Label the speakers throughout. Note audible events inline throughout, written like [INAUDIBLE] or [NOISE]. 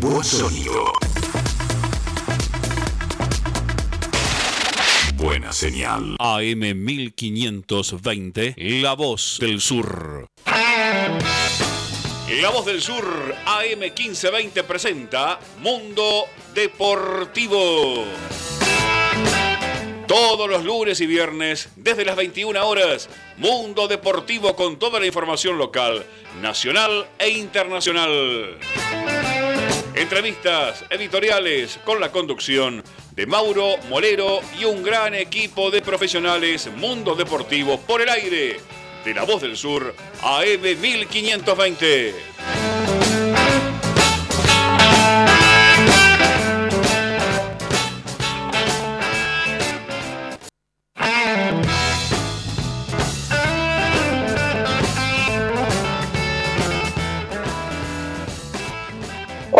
Speaker 1: Buen sonido. Buena señal. AM 1520, La Voz del Sur. La Voz del Sur, AM 1520 presenta Mundo Deportivo. Todos los lunes y viernes, desde las 21 horas, Mundo Deportivo con toda la información local, nacional e internacional. Entrevistas editoriales con la conducción de Mauro Molero y un gran equipo de profesionales Mundo Deportivo por el aire de La Voz del Sur AM 1520.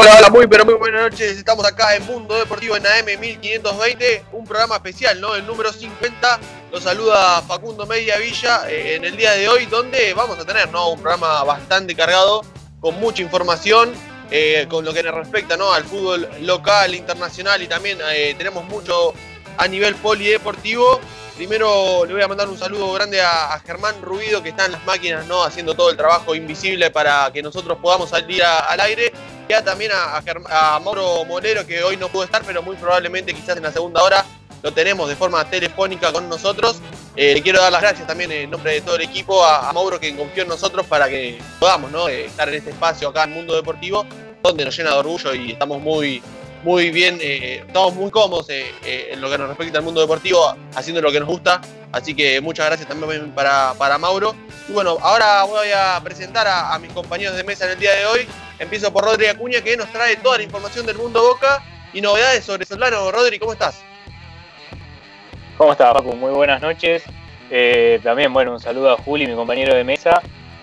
Speaker 2: Hola, hola, muy pero muy buenas noches. Estamos acá en Mundo Deportivo en AM 1520, un programa especial, ¿no? El número 50. Los saluda Facundo Media Villa eh, en el día de hoy, donde vamos a tener, ¿no? Un programa bastante cargado, con mucha información, eh, con lo que nos respecta, ¿no? Al fútbol local, internacional y también eh, tenemos mucho a nivel polideportivo. Primero le voy a mandar un saludo grande a, Germán Rubido, que está en las máquinas, ¿no? Haciendo todo el trabajo invisible para que nosotros podamos salir al aire. Ya también a, a, a, Mauro Molero, que hoy no pudo estar, pero muy probablemente quizás en la segunda hora lo tenemos de forma telefónica con nosotros. Eh, le quiero dar las gracias también en nombre de todo el equipo a, Mauro que confió en nosotros para que podamos ¿no? Eh, estar en este espacio acá en Mundo Deportivo, donde nos llena de orgullo y estamos muy, muy bien, eh, estamos muy cómodos eh, eh, en lo que nos respecta al mundo deportivo, haciendo lo que nos gusta. Así que muchas gracias también para, para Mauro. Y bueno, ahora voy a presentar a, mis compañeros de mesa en el día de hoy. Empiezo por Rodri Acuña, que nos trae toda la información del mundo Boca y novedades sobre Solano. Rodri, ¿cómo estás?
Speaker 3: ¿Cómo estás, Paco? Muy buenas noches. también, bueno, un saludo a Juli, mi compañero de mesa.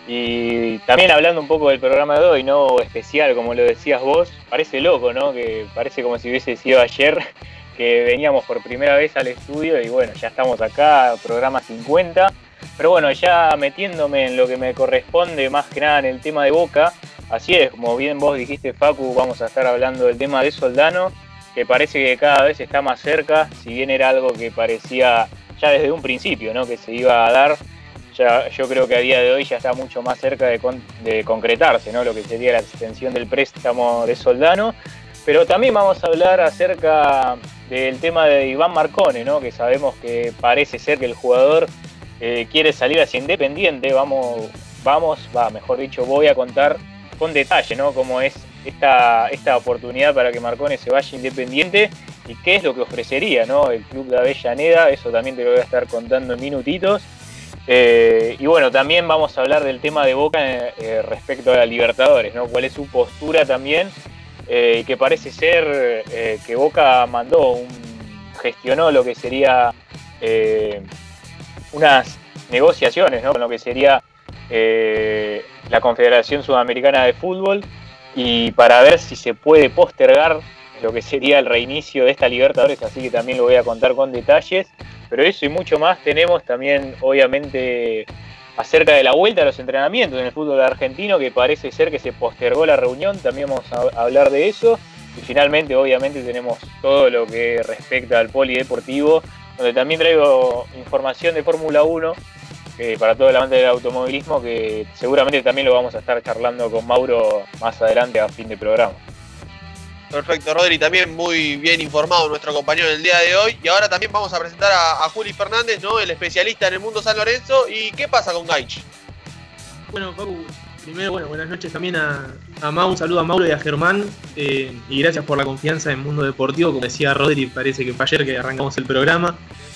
Speaker 3: Y también hablando un poco del programa de hoy, ¿no? Especial, como lo decías vos, parece loco, ¿no? Que parece como si hubiese sido ayer [LAUGHS] que veníamos por primera vez al estudio y bueno, ya estamos acá, programa 50. Pero bueno, ya metiéndome en lo que me corresponde, más que nada en el tema de Boca, así es, como bien vos dijiste, Facu, vamos a estar hablando del tema de Soldano, que parece que cada vez está más cerca, si bien era algo que parecía ya desde un principio, ¿no? Que se iba a dar ya, yo creo que a día de hoy ya está mucho más cerca de, con, de, concretarse, ¿no? Lo que sería la extensión del préstamo de Soldano. Pero también vamos a hablar acerca del tema de Iván Marcone, ¿no? Que sabemos que parece ser que el jugador eh, quiere salir hacia Independiente. Vamos, vamos, va, mejor dicho, voy a contar con detalle, ¿no? Cómo es esta, esta oportunidad para que Marcone se vaya Independiente y qué es lo que ofrecería, ¿no? El club de Avellaneda. Eso también te lo voy a estar contando en minutitos. Eh, y bueno, también vamos a hablar del tema de Boca eh, respecto a la Libertadores, ¿no? ¿Cuál es su postura también? Eh, que parece ser eh, que Boca mandó, un, gestionó lo que sería unas negociaciones, ¿no? Con lo que sería la Confederación Sudamericana de Fútbol y para ver si se puede postergar lo que sería el reinicio de esta Libertadores, así que también lo voy a contar con detalles. Pero eso y mucho más tenemos también, obviamente, acerca de la vuelta a los entrenamientos en el fútbol argentino, que parece ser que se postergó la reunión, también vamos a hablar de eso. Y finalmente, obviamente, tenemos todo lo que respecta al polideportivo, donde también traigo información de Fórmula 1 eh, para todo el amante del automovilismo, que seguramente también lo vamos a estar charlando con Mauro más adelante a fin de programa.
Speaker 2: Perfecto, Rodri, también muy bien informado nuestro compañero del día de hoy. Y ahora también vamos a presentar a, Juli Fernández, ¿no? El especialista en el mundo San Lorenzo. ¿Y qué pasa con Gaich?
Speaker 4: Bueno, Paco, primero, bueno, buenas noches también a, a Mau, un saludo a Mauro y a Germán. Eh, y gracias por la confianza en Mundo Deportivo. Como decía Rodri, parece que fue ayer que arrancamos el programa.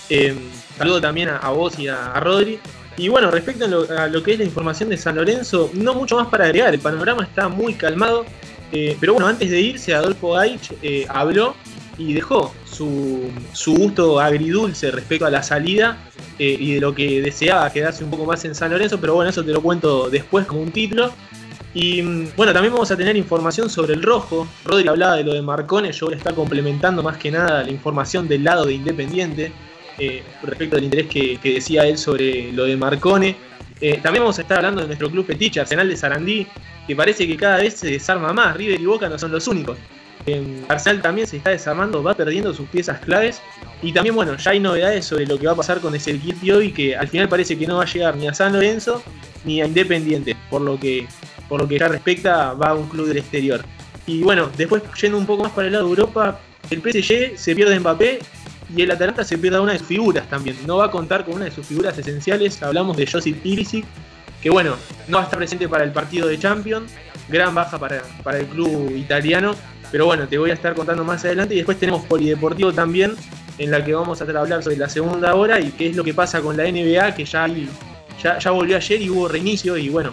Speaker 4: Eh, saludo también a, a, vos y a, a Rodri. Y bueno, respecto a lo, a lo que es la información de San Lorenzo, no mucho más para agregar. El panorama está muy calmado. Eh, pero bueno, antes de irse, Adolfo Gaich eh, habló y dejó su, su, gusto agridulce respecto a la salida eh, y de lo que deseaba quedarse un poco más en San Lorenzo, pero bueno, eso te lo cuento después como un título. Y bueno, también vamos a tener información sobre el rojo. Rodri hablaba de lo de Marcone, yo voy a estar complementando más que nada la información del lado de Independiente. Eh, respecto del interés que, decía él sobre lo de Marcone. Eh, también vamos a estar hablando de nuestro club fetiche, Arsenal de Sarandí, que parece que cada vez se desarma más. River y Boca no son los únicos. Arsenal también se está desarmando, va perdiendo sus piezas claves. Y también, bueno, ya hay novedades sobre lo que va a pasar con equipo hoy, que al final parece que no va a llegar ni a San Lorenzo ni a Independiente, por lo que, por lo que ya respecta, va a un club del exterior. Y bueno, después yendo un poco más para el lado de Europa, el PSG se pierde Mbappé y el Atalanta se pierde una de sus figuras también. No va a contar con una de sus figuras esenciales. Hablamos de Josip Ilicic, que bueno, no va a estar presente para el partido de Champions. Gran baja para, para el club italiano. Pero bueno, te voy a estar contando más adelante. Y después tenemos Polideportivo también, en la que vamos a hablar sobre la segunda hora y qué es lo que pasa con la NBA, que ya, ya, ya volvió ayer y hubo reinicio. Y bueno,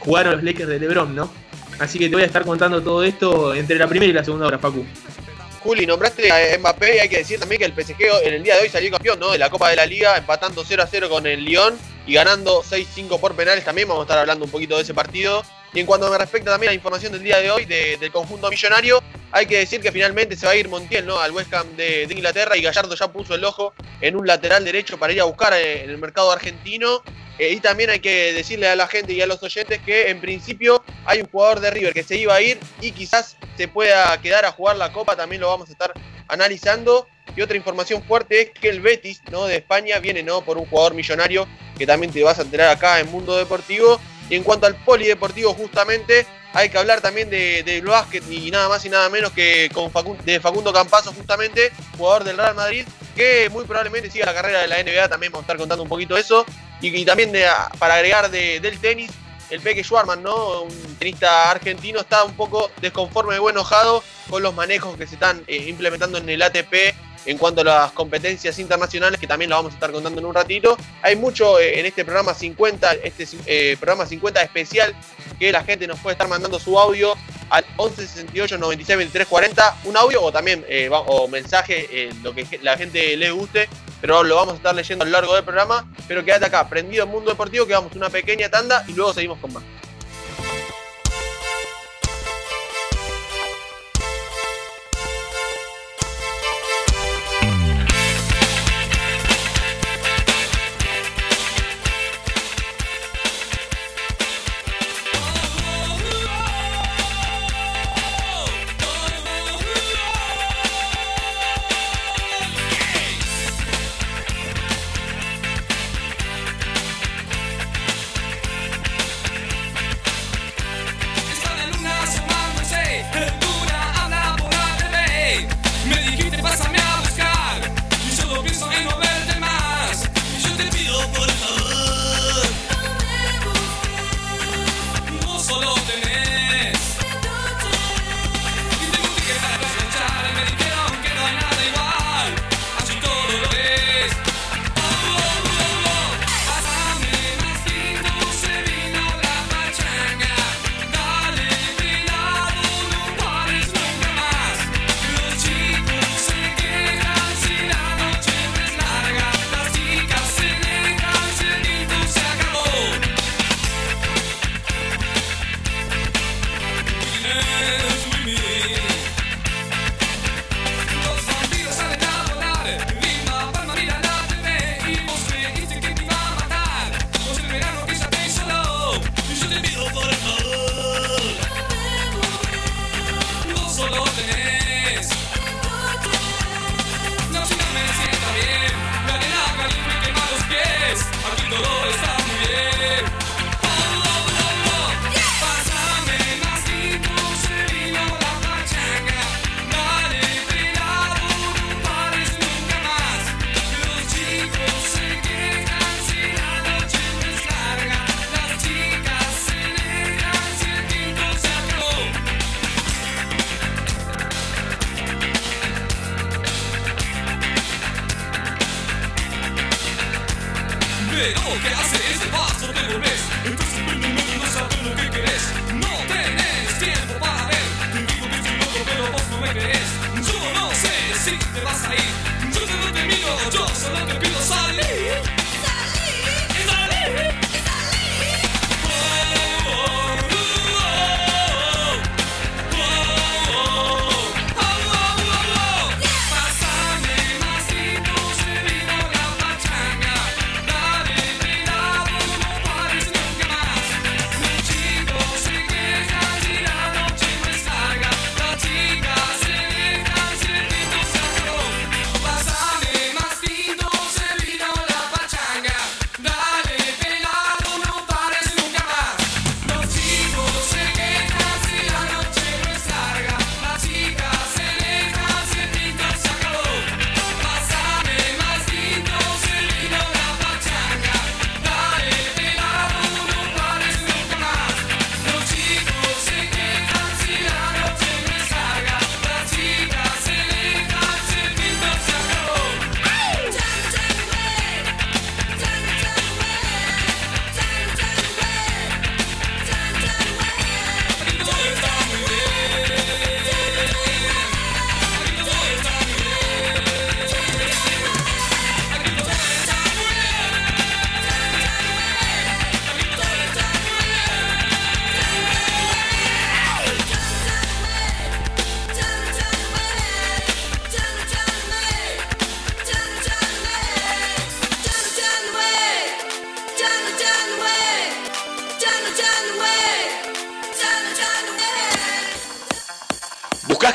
Speaker 4: jugaron los Lakers de LeBron, ¿no? Así que te voy a estar contando todo esto entre la primera y la segunda hora, Facu.
Speaker 2: Juli, nombraste a Mbappé y hay que decir también que el PSG en el día de hoy salió campeón ¿no? de la Copa de la Liga, empatando 0 a 0 con el Lyon y ganando 6-5 por penales. También vamos a estar hablando un poquito de ese partido. Y en cuanto me respecta también a la información del día de hoy del conjunto millonario, hay que decir que finalmente se va a ir Montiel ¿no? al West de, Inglaterra y Gallardo ya puso el ojo en un lateral derecho para ir a buscar eh, en el mercado argentino. Eh, y también hay que decirle a la gente y a los oyentes que en principio hay un jugador de River que se iba a ir y quizás se pueda quedar a jugar la Copa, también lo vamos a estar analizando. Y otra información fuerte es que el Betis ¿no? de España viene ¿no? por un jugador millonario que también te vas a enterar acá en Mundo Deportivo. Y en cuanto al polideportivo, justamente, hay que hablar también de, de básquet y nada más y nada menos que con de Facundo Campazo, justamente, jugador del Real Madrid, que muy probablemente siga la carrera de la NBA. También vamos a estar contando un poquito eso. Y, también para agregar del tenis, el Peque Schwarman, ¿no? Un tenista argentino, está un poco desconforme y enojado con los manejos que se están eh, implementando en el ATP en cuanto a las competencias internacionales, que también lo vamos a estar contando en un ratito. Hay mucho eh, en este programa 50, este eh, programa 50 especial, que la gente nos puede estar mandando su audio al 11 68 96 23 40, un audio o también eh, o mensaje, lo que la gente le guste, pero lo vamos a estar leyendo a lo largo del programa. Pero quédate acá, prendido en Mundo Deportivo, que vamos una pequeña tanda y luego seguimos con más.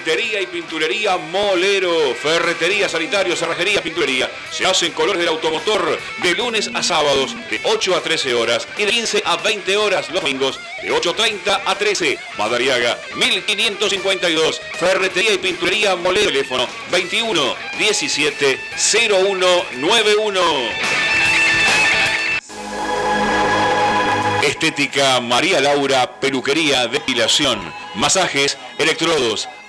Speaker 1: Ferretería y pinturería Molero. Ferretería, sanitario, cerrajería, pinturería. Se hacen colores del automotor de lunes a sábados de 8 a 13 horas y de 15 a 20 horas los domingos de 8.30 a 13. Madariaga 1552. Ferretería y pinturería Molero. Teléfono 21 17 0191. Estética María Laura, peluquería, depilación, masajes, electrodos,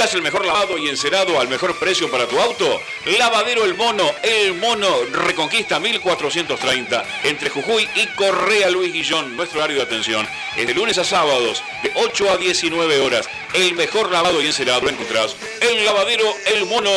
Speaker 1: ¿Buscas el mejor lavado y encerado al mejor precio para tu auto? Lavadero El Mono, El Mono Reconquista 1430, entre Jujuy y Correa Luis Guillón. Nuestro horario de atención es de lunes a sábados, de 8 a 19 horas. El mejor lavado y encerado lo encontrás en Lavadero El Mono.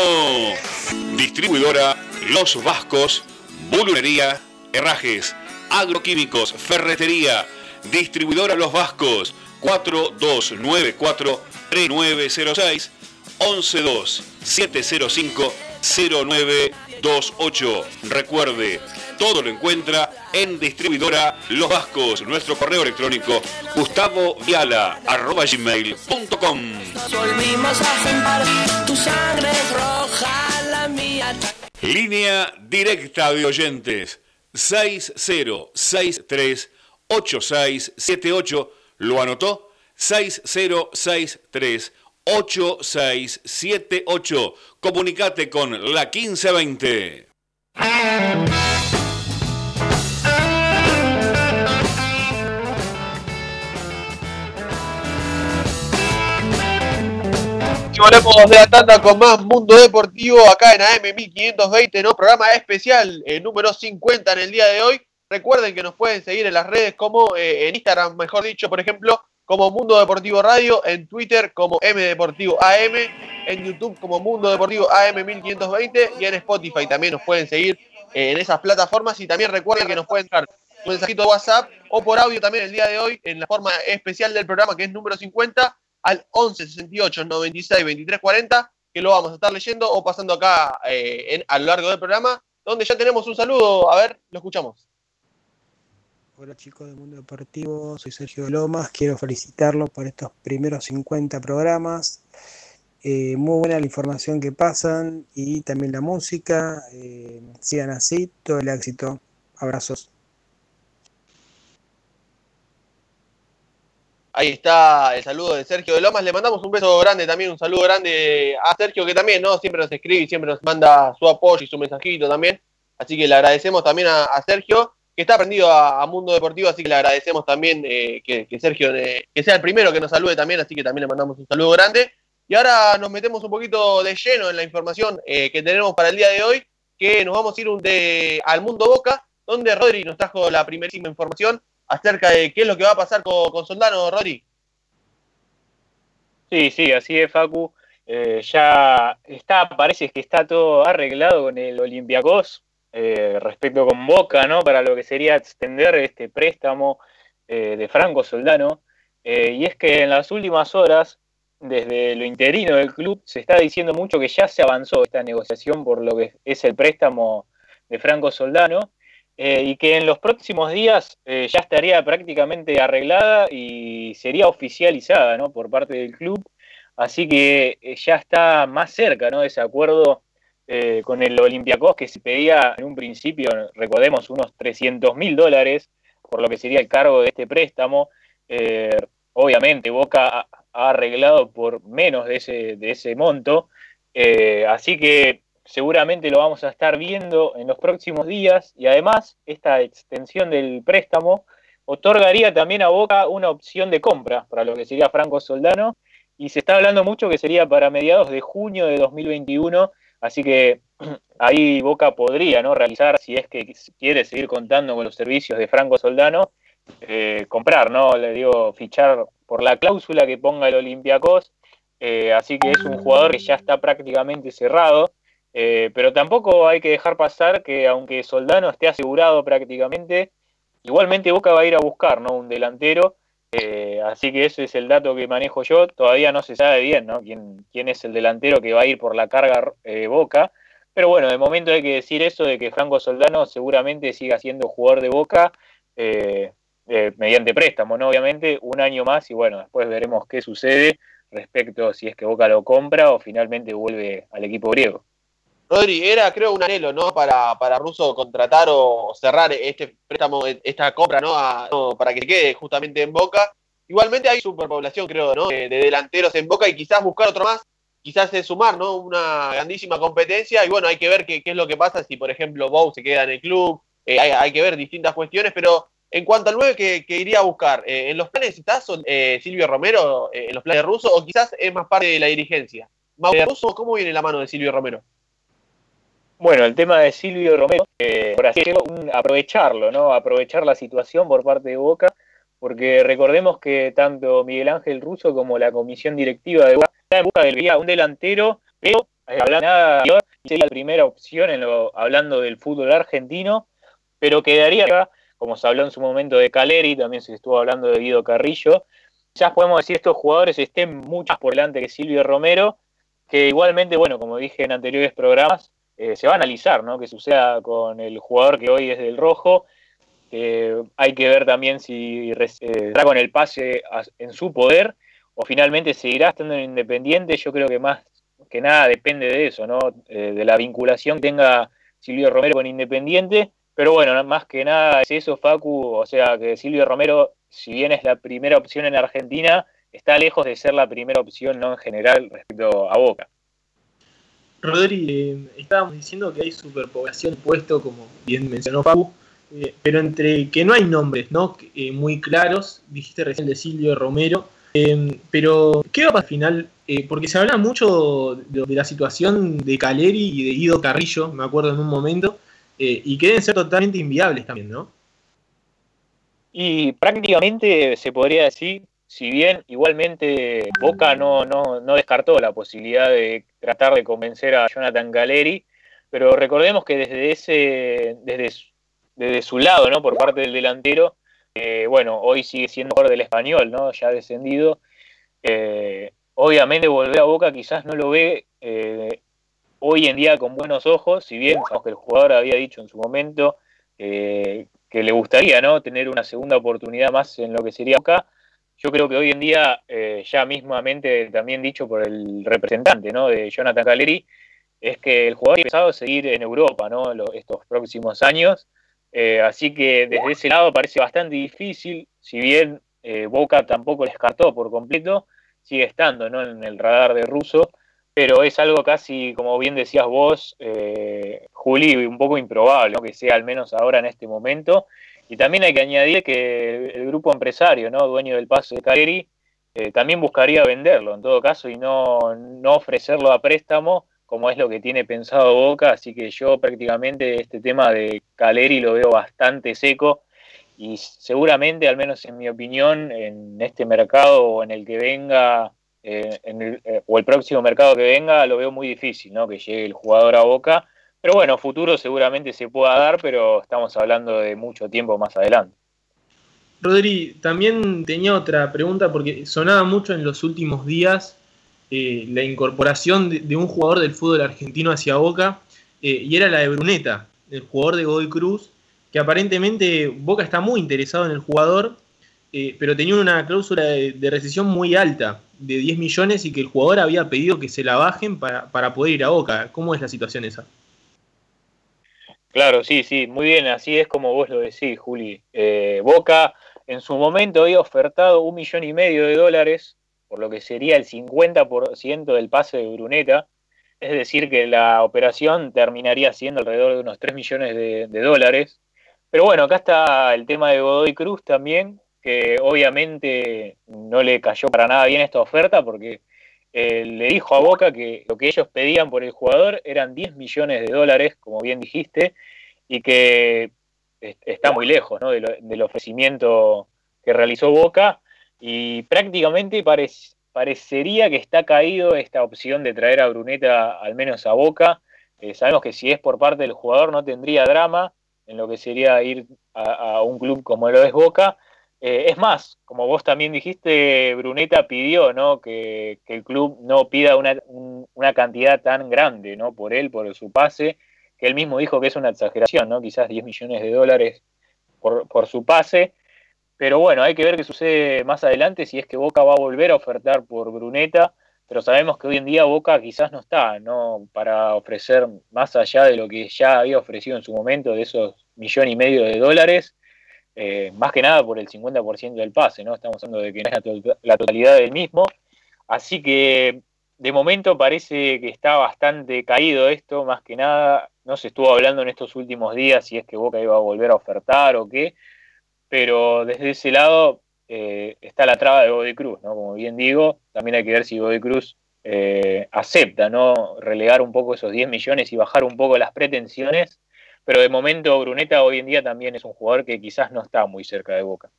Speaker 1: Distribuidora Los Vascos, Bulunería, Herrajes, Agroquímicos, Ferretería. Distribuidora Los Vascos, 4294 3906 112 705 0928. Recuerde, todo lo encuentra en distribuidora Los Vascos. Nuestro correo electrónico gustavo viala arroba gmail.com. Línea directa de oyentes 6063 8678. ¿Lo anotó? 6063 8678. Comunicate con la 1520.
Speaker 2: Volvemos de la tanda con más Mundo Deportivo acá en AM 1520, ¿no? Programa especial eh, número 50 en el día de hoy. Recuerden que nos pueden seguir en las redes como eh, en Instagram, mejor dicho, por ejemplo, como Mundo Deportivo Radio, en Twitter como M Deportivo AM, en YouTube como Mundo Deportivo AM 1520 y en Spotify también nos pueden seguir en esas plataformas y también recuerden que nos pueden dar un mensajito de WhatsApp o por audio también el día de hoy en la forma especial del programa que es número 50 al 11 68 96 23 40 que lo vamos a estar leyendo o pasando acá eh, a lo largo del programa donde ya tenemos un saludo, a ver, lo escuchamos.
Speaker 5: Hola chicos del Mundo Deportivo, soy Sergio Lomas, quiero felicitarlos por estos primeros 50 programas. Eh, muy buena la información que pasan y también la música. Eh, sigan así, todo el éxito. Abrazos.
Speaker 2: Ahí está el saludo de Sergio de Lomas. Le mandamos un beso grande también, un saludo grande a Sergio que también ¿no? siempre nos escribe y siempre nos manda su apoyo y su mensajito también. Así que le agradecemos también a Sergio que está aprendido a, Mundo Deportivo, así que le agradecemos también eh, que, Sergio eh, que sea el primero que nos salude también, así que también le mandamos un saludo grande. Y ahora nos metemos un poquito de lleno en la información eh, que tenemos para el día de hoy, que nos vamos a ir al Mundo Boca, donde Rodri nos trajo la primerísima información acerca de qué es lo que va a pasar con, Soldano, Rodri.
Speaker 3: Sí, sí, así es, Facu. ya está, parece que está todo arreglado con el Olympiacos eh, respecto con Boca, ¿no? Para lo que sería extender este préstamo eh, de Franco Soldano. Eh, y es que en las últimas horas, desde lo interino del club, se está diciendo mucho que ya se avanzó esta negociación por lo que es el préstamo de Franco Soldano. y que en los próximos días ya estaría prácticamente arreglada y sería oficializada ¿no? por parte del club. Así que ya está más cerca ¿no? de ese acuerdo con el Olympiacos que se pedía en un principio, recordemos, unos 300 mil dólares por lo que sería el cargo de este préstamo. obviamente Boca ha arreglado por menos de ese, de ese monto. así que seguramente lo vamos a estar viendo en los próximos días y además esta extensión del préstamo otorgaría también a Boca una opción de compra para lo que sería Franco Soldano y se está hablando mucho que sería para mediados de junio de 2021, así que [CLEARS THROAT] ahí Boca podría ¿no? realizar, si es que quiere seguir contando con los servicios de Franco Soldano, eh, comprar, ¿no? Le digo, fichar por la cláusula que ponga el Olympiacos, eh, así que es un jugador que ya está prácticamente cerrado. Eh, pero tampoco hay que dejar pasar que aunque Soldano esté asegurado prácticamente, igualmente Boca va a ir a buscar ¿no? un delantero. Eh, así que ese es el dato que manejo yo. Todavía no se sabe bien ¿no? ¿Quién, quién es el delantero que va a ir por la carga eh, Boca. Pero bueno, de momento hay que decir eso de que Franco Soldano seguramente siga siendo jugador de Boca mediante préstamo, ¿no? Obviamente, un año más y bueno, después veremos qué sucede respecto si es que Boca lo compra o finalmente vuelve al equipo griego.
Speaker 2: Rodri, era creo un anhelo, ¿no? Para, para Russo contratar o cerrar este préstamo, esta compra, ¿no? para que quede justamente en Boca. Igualmente hay superpoblación, creo, ¿no? De, delanteros en Boca y quizás buscar otro más, quizás es sumar, ¿no? Una grandísima competencia y bueno, hay que ver qué, es lo que pasa si, por ejemplo, Bow se queda en el club. Eh, hay, que ver distintas cuestiones, pero en cuanto al 9 que, iría a buscar, eh, ¿en los planes está eh, Silvio Romero, en los planes Russo, o quizás es más parte de la dirigencia? Russo, ¿cómo viene la mano de Silvio Romero?
Speaker 3: Bueno, el tema de Silvio Romero, eh, por así decirlo, aprovecharlo, ¿no? Aprovechar la situación por parte de Boca, porque recordemos que tanto Miguel Ángel Russo como la comisión directiva de Boca está en busca de un delantero, pero eh, hablando nada sería la primera opción en lo, hablando del fútbol argentino, pero quedaría, como se habló en su momento de Caleri, también se estuvo hablando de Guido Carrillo, ya podemos decir estos jugadores estén muchas por delante que Silvio Romero, que igualmente, bueno, como dije en anteriores programas, eh, se va a analizar, ¿no? Que suceda con el jugador que hoy es del rojo. Hay que ver también si eh, con el pase en su poder o finalmente seguirá estando en Independiente. Yo creo que más que nada depende de eso, ¿no? Eh, de la vinculación que tenga Silvio Romero con Independiente. Pero bueno, más que nada es eso, Facu. O sea, que Silvio Romero, si bien es la primera opción en Argentina, está lejos de ser la primera opción, ¿no? En general, respecto a Boca.
Speaker 4: Rodri, eh, estábamos diciendo que hay superpoblación puesto, como bien mencionó Fabu, eh, pero entre que no hay nombres ¿no? Eh, muy claros, dijiste recién de Silvio Romero, pero ¿qué va a pasar al final? porque se habla mucho de, la situación de Caleri y de Guido Carrillo, me acuerdo en un momento, y que deben ser totalmente inviables también, ¿no?
Speaker 3: Y prácticamente se podría decir si bien igualmente Boca no, no, no, descartó la posibilidad de tratar de convencer a Jonathan Galeri, pero recordemos que desde ese, desde, desde su lado, ¿no? por parte del delantero, eh, bueno, hoy sigue siendo jugador del español, ¿no? ya descendido. Eh, obviamente volver a Boca quizás no lo ve eh, hoy en día con buenos ojos, si bien aunque el jugador había dicho en su momento que le gustaría ¿no? tener una segunda oportunidad más en lo que sería Boca yo creo que hoy en día, eh, ya mismamente también dicho por el representante ¿no? de Jonathan Caleri, es que el jugador ha empezado a seguir en Europa ¿no? estos próximos años. Eh, así que desde ese lado parece bastante difícil, si bien eh, Boca tampoco descartó por completo, sigue estando ¿no? en el radar de Russo, pero es algo casi, como bien decías vos, Juli, un poco improbable, que sea al menos ahora en este momento. Y también hay que añadir que el, grupo empresario, ¿no? dueño del paso de Caleri, eh, también buscaría venderlo en todo caso y no, no ofrecerlo a préstamo como es lo que tiene pensado Boca, así que yo prácticamente este tema de Caleri lo veo bastante seco y seguramente, al menos en mi opinión, en este mercado o en el que venga, eh, eh, o el próximo mercado que venga, lo veo muy difícil, ¿no? Que llegue el jugador a Boca pero bueno, futuro seguramente se pueda dar, pero estamos hablando de mucho tiempo más adelante.
Speaker 4: Rodri, también tenía otra pregunta porque sonaba mucho en los últimos días eh, la incorporación de, un jugador del fútbol argentino hacia Boca eh, y era la de Bruneta, el jugador de Godoy Cruz, que aparentemente Boca está muy interesado en el jugador, eh, pero tenía una cláusula de, recesión muy alta, de 10 millones, y que el jugador había pedido que se la bajen para, poder ir a Boca. ¿Cómo es la situación esa?
Speaker 3: Claro, sí, sí, muy bien, así es como vos lo decís, Juli. Boca en su momento había ofertado un millón y medio de dólares, por lo que sería el 50% del pase de Bruneta, es decir, que la operación terminaría siendo alrededor de unos 3 millones de, dólares. Pero bueno, acá está el tema de Godoy Cruz también, que obviamente no le cayó para nada bien esta oferta porque eh, le dijo a Boca que lo que ellos pedían por el jugador eran 10 millones de dólares, como bien dijiste, y que está muy lejos del ofrecimiento que realizó Boca y prácticamente parecería que está caído esta opción de traer a Bruneta al menos a Boca. Eh, sabemos que si es por parte del jugador no tendría drama en lo que sería ir a, un club como lo es Boca. Eh, es más, como vos también dijiste, Bruneta pidió ¿no? que, el club no pida una, una, cantidad tan grande ¿no? por él, por su pase, que él mismo dijo que es una exageración, ¿no? quizás 10 millones de dólares por, por su pase. Pero bueno, hay que ver qué sucede más adelante si es que Boca va a volver a ofertar por Bruneta, pero sabemos que hoy en día Boca quizás no está, ¿no? Para ofrecer más allá de lo que ya había ofrecido en su momento, de esos millón y medio de dólares, eh, más que nada por el 50% del pase, ¿no? Estamos hablando de que no es la totalidad del mismo. Así que de momento parece que está bastante caído esto, más que nada. No se estuvo hablando en estos últimos días si es que Boca iba a volver a ofertar o qué pero desde ese lado eh, está la traba de Godoy Cruz, ¿no? Como bien digo, también hay que ver si Godoy Cruz eh, acepta, ¿no? Relegar un poco esos 10 millones y bajar un poco las pretensiones, pero de momento Bruneta hoy en día también es un jugador que quizás no está muy cerca de Boca.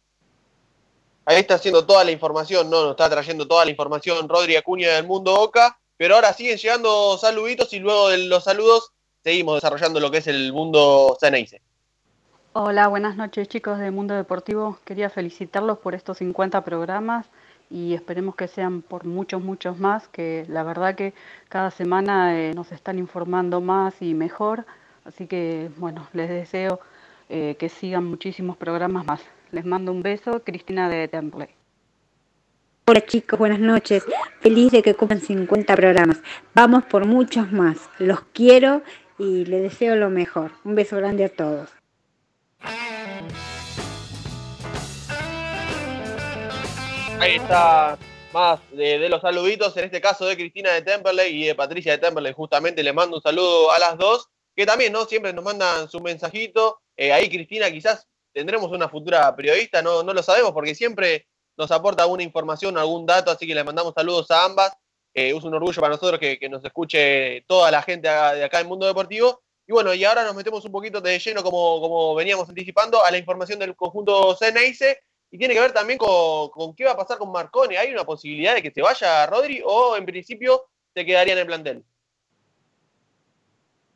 Speaker 2: Ahí está haciendo toda la información, ¿no? Nos está trayendo toda la información Rodri Acuña del Mundo Boca, pero ahora siguen llegando saluditos y luego de los saludos seguimos desarrollando lo que es el mundo Ceneice.
Speaker 6: Hola, buenas noches chicos de Mundo Deportivo. Quería felicitarlos por estos 50 programas y esperemos que sean por muchos, muchos más, que la verdad que cada semana eh, nos están informando más y mejor. Así que bueno, les deseo eh, que sigan muchísimos programas más. Les mando un beso, Cristina de Temple.
Speaker 7: Hola chicos, buenas noches. Feliz de que cumplan 50 programas. Vamos por muchos más. Los quiero y les deseo lo mejor. Un beso grande a todos.
Speaker 2: Ahí está más de, los saluditos, en este caso de Cristina de Temperley y de Patricia de Temperley. Justamente les mando un saludo a las dos, que también no siempre nos mandan su mensajito. Eh, ahí Cristina quizás tendremos una futura periodista, no, no lo sabemos porque siempre nos aporta alguna información, algún dato, así que les mandamos saludos a ambas. Eh, es un orgullo para nosotros que, que, nos escuche toda la gente de acá en Mundo Deportivo. Y bueno, y ahora nos metemos un poquito de lleno, como, como veníamos anticipando, a la información del conjunto Ceneice. Y tiene que ver también con, qué va a pasar con Marcone. ¿Hay una posibilidad de que se vaya Rodri o en principio se quedaría en el plantel?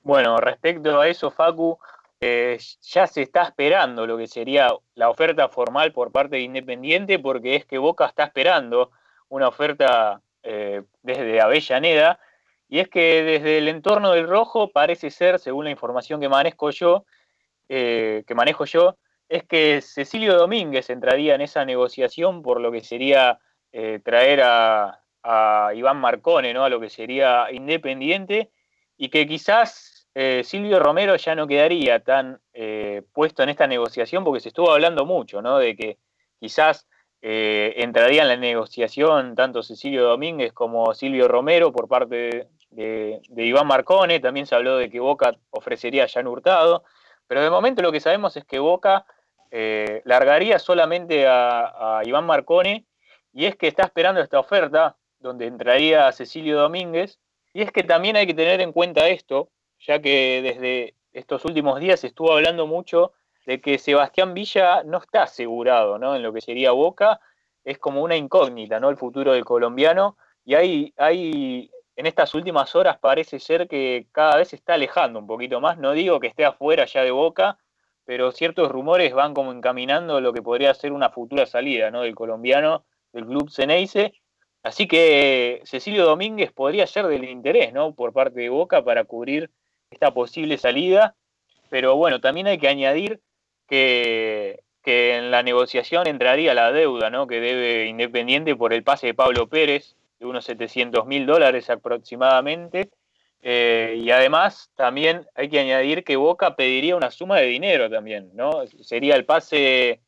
Speaker 3: Bueno, respecto a eso, Facu, eh, ya se está esperando lo que sería la oferta formal por parte de Independiente, porque es que Boca está esperando una oferta eh, desde Avellaneda y es que desde el entorno del rojo parece ser, según la información que manejo yo, eh, que manejo yo, es que Cecilio Domínguez entraría en esa negociación por lo que sería eh, traer a, Iván Marcone, ¿no? A lo que sería Independiente, y que quizás eh, Silvio Romero ya no quedaría tan puesto en esta negociación, porque se estuvo hablando mucho, ¿no? De que quizás entraría en la negociación tanto Cecilio Domínguez como Silvio Romero por parte de, Iván Marcone, también se habló de que Boca ofrecería a Jan Hurtado, pero de momento lo que sabemos es que Boca eh, largaría solamente a, Iván Marcone y es que está esperando esta oferta donde entraría Cecilio Domínguez y es que también hay que tener en cuenta esto, ya que desde estos últimos días se estuvo hablando mucho de que Sebastián Villa no está asegurado ¿no? en lo que sería Boca, es como una incógnita ¿no? el futuro del colombiano y hay, hay en estas últimas horas parece ser que cada vez se está alejando un poquito más. No digo que esté afuera ya de Boca, pero ciertos rumores van como encaminando lo que podría ser una futura salida ¿no? del colombiano del club Ceneice. Así que Cecilio Domínguez podría ser del interés ¿no? por parte de Boca para cubrir esta posible salida. Pero bueno, también hay que añadir que, que en la negociación entraría la deuda ¿no? que debe Independiente por el pase de Pablo Pérez, de unos 700 mil dólares aproximadamente. Eh, y además también hay que añadir que Boca pediría una suma de dinero también, ¿no? Sería el pase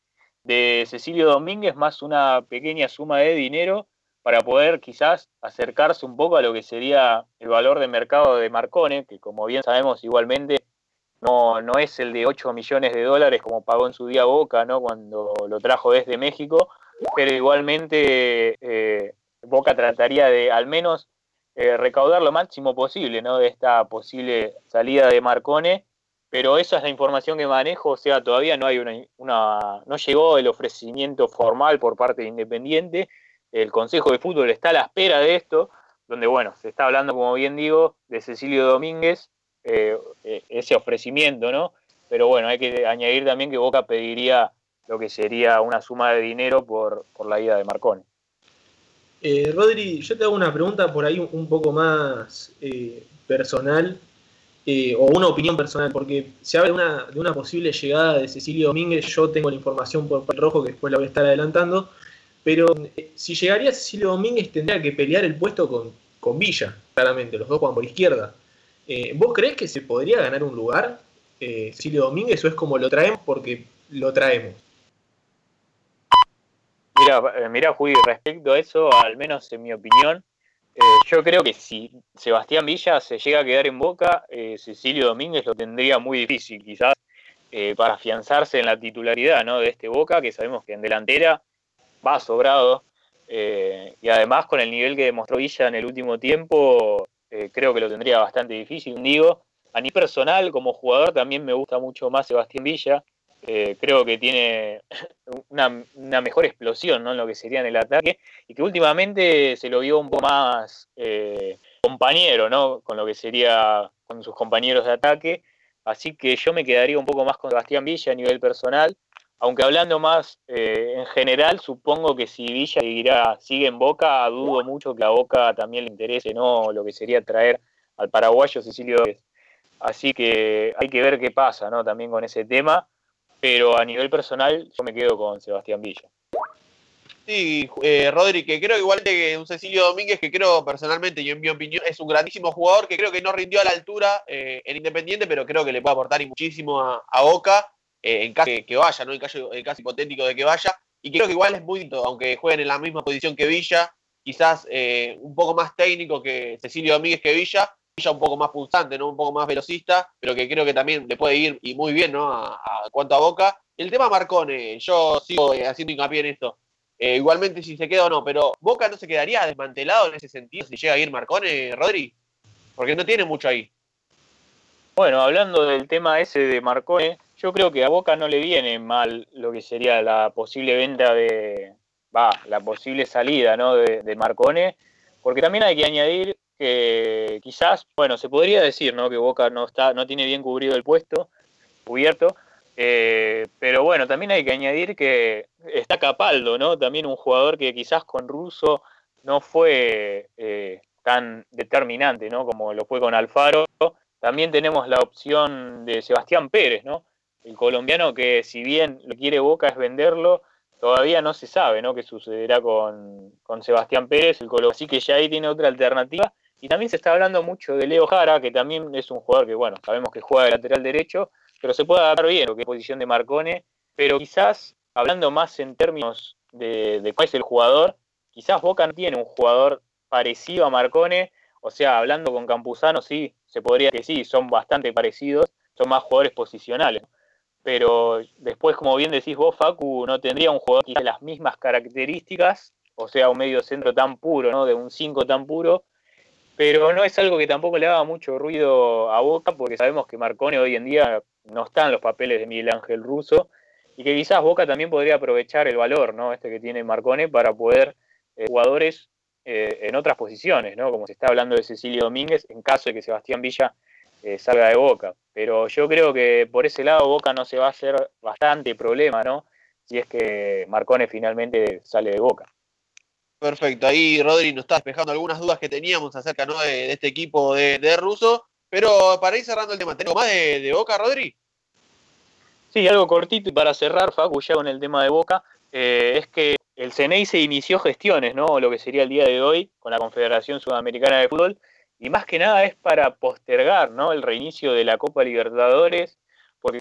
Speaker 3: de Cecilio Domínguez más una pequeña suma de dinero para poder quizás acercarse un poco a lo que sería el valor de mercado de Marcone, que como bien sabemos igualmente no, no es el de 8 millones de dólares como pagó en su día Boca, ¿no? cuando lo trajo desde México, pero igualmente eh, Boca trataría de al menos eh, recaudar lo máximo posible ¿no? de esta posible salida de Marcone, pero esa es la información que manejo, o sea, todavía no hay una, no llegó el ofrecimiento formal por parte de Independiente, el Consejo de Fútbol está a la espera de esto, donde, bueno, se está hablando, como bien digo, de Cecilio Domínguez, eh, eh, ese ofrecimiento, ¿no? Pero bueno, hay que añadir también que Boca pediría lo que sería una suma de dinero por, la ida de Marconi.
Speaker 4: Eh, Rodri, yo te hago una pregunta por ahí un poco más personal, o una opinión personal, porque se habla de una, de una posible llegada de Cecilio Domínguez, yo tengo la información por el rojo que después la voy a estar adelantando, pero eh, si llegaría Cecilio Domínguez tendría que pelear el puesto con, con Villa, claramente, los dos juegan por izquierda. Eh, ¿Vos crees que se podría ganar un lugar eh, Cecilio Domínguez o es como lo traemos porque lo traemos?
Speaker 3: Mira, mira, Juli, respecto a eso, al menos en mi opinión, yo creo que si Sebastián Villa se llega a quedar en Boca, Cecilio Domínguez lo tendría muy difícil, quizás para afianzarse en la titularidad ¿no? de este Boca, que sabemos que en delantera va sobrado. Eh, y además con el nivel que demostró Villa en el último tiempo, eh, creo que lo tendría bastante difícil. Digo, a nivel personal, como jugador, también me gusta mucho más Sebastián Villa. Eh, creo que tiene [LAUGHS] una, mejor explosión ¿no? en lo que sería en el ataque y que últimamente se lo vio un poco más compañero ¿no? con lo que sería con sus compañeros de ataque. Así que yo me quedaría un poco más con Sebastián Villa a nivel personal aunque hablando más eh, en general, supongo que si Villa seguirá, sigue en Boca, dudo mucho que a Boca también le interese no lo que sería traer al paraguayo Cecilio Así que hay que ver qué pasa ¿no? también con ese tema, pero a nivel personal yo me quedo con Sebastián Villa.
Speaker 2: Sí, eh, Rodri, que creo igual que un Cecilio Domínguez, que creo personalmente y en mi opinión es un grandísimo jugador, que creo que no rindió a la altura eh, en Independiente, pero creo que le puede aportar muchísimo a Boca eh, en caso que, vaya, ¿no? En caso, hipotético de que vaya. Y creo que igual es muy, aunque jueguen en la misma posición que Villa, quizás eh, un poco más técnico que Cecilio Domínguez que Villa un poco más pulsante, ¿no? Un poco más velocista, pero que creo que también le puede ir y muy bien, ¿no? A, cuanto a Boca. El tema Marcone, yo sigo eh, haciendo hincapié en esto. igualmente si se queda o no, pero Boca no se quedaría desmantelado en ese sentido si llega a ir Marcone, Rodri, porque no tiene mucho ahí.
Speaker 3: Bueno, hablando del tema ese de Marcone, yo creo que a Boca no le viene mal lo que sería la posible venta de, va, la posible salida ¿no? de, Marcone, porque también hay que añadir que quizás, bueno, se podría decir ¿no? que Boca no, está, no tiene bien cubrido el puesto, cubierto, eh, pero bueno, también hay que añadir que está Capaldo, ¿no? También un jugador que quizás con Russo no fue eh, tan determinante, ¿no? Como lo fue con Alfaro. También tenemos la opción de Sebastián Pérez, ¿no? el colombiano que si bien lo quiere Boca es venderlo, todavía no se sabe ¿no? qué sucederá con, Sebastián Pérez, el. Así que ya ahí tiene otra alternativa. Y también se está hablando mucho de Leo Jara, que también es un jugador que, bueno, sabemos que juega de lateral derecho, pero se puede adaptar bien lo que es posición de Marcone. Pero quizás, hablando más en términos de, de cuál es el jugador, quizás Boca no tiene un jugador parecido a Marcone. O sea, hablando con Campuzano, sí, se podría que sí, son bastante parecidos, son más jugadores posicionales pero después, como bien decís vos, Facu, no tendría un jugador que las mismas características, o sea, un medio centro tan puro, ¿no? De un 5 tan puro, pero no es algo que tampoco le haga mucho ruido a Boca, porque sabemos que Marcone hoy en día no está en los papeles de Miguel Ángel Russo, y que quizás Boca también podría aprovechar el valor, ¿no? Este que tiene Marcone para poder eh, jugadores eh, en otras posiciones, ¿no? Como se está hablando de Cecilio Domínguez, en caso de que Sebastián Villa eh, salga de Boca. Pero yo creo que por ese lado Boca no se va a hacer bastante problema, ¿no? Si es que Marcone finalmente sale de Boca.
Speaker 2: Perfecto, ahí Rodri nos está despejando algunas dudas que teníamos acerca ¿no? de, este equipo de, de. Pero para ir cerrando el tema, ¿tengo más de, Boca, Rodri?
Speaker 3: Sí, algo cortito y para cerrar, Facu, ya con el tema de Boca, eh, es que el CNI se inició gestiones, ¿no? Lo que sería el día de hoy con la Confederación Sudamericana de Fútbol, y más que nada es para postergar, ¿no? El reinicio de la Copa Libertadores, porque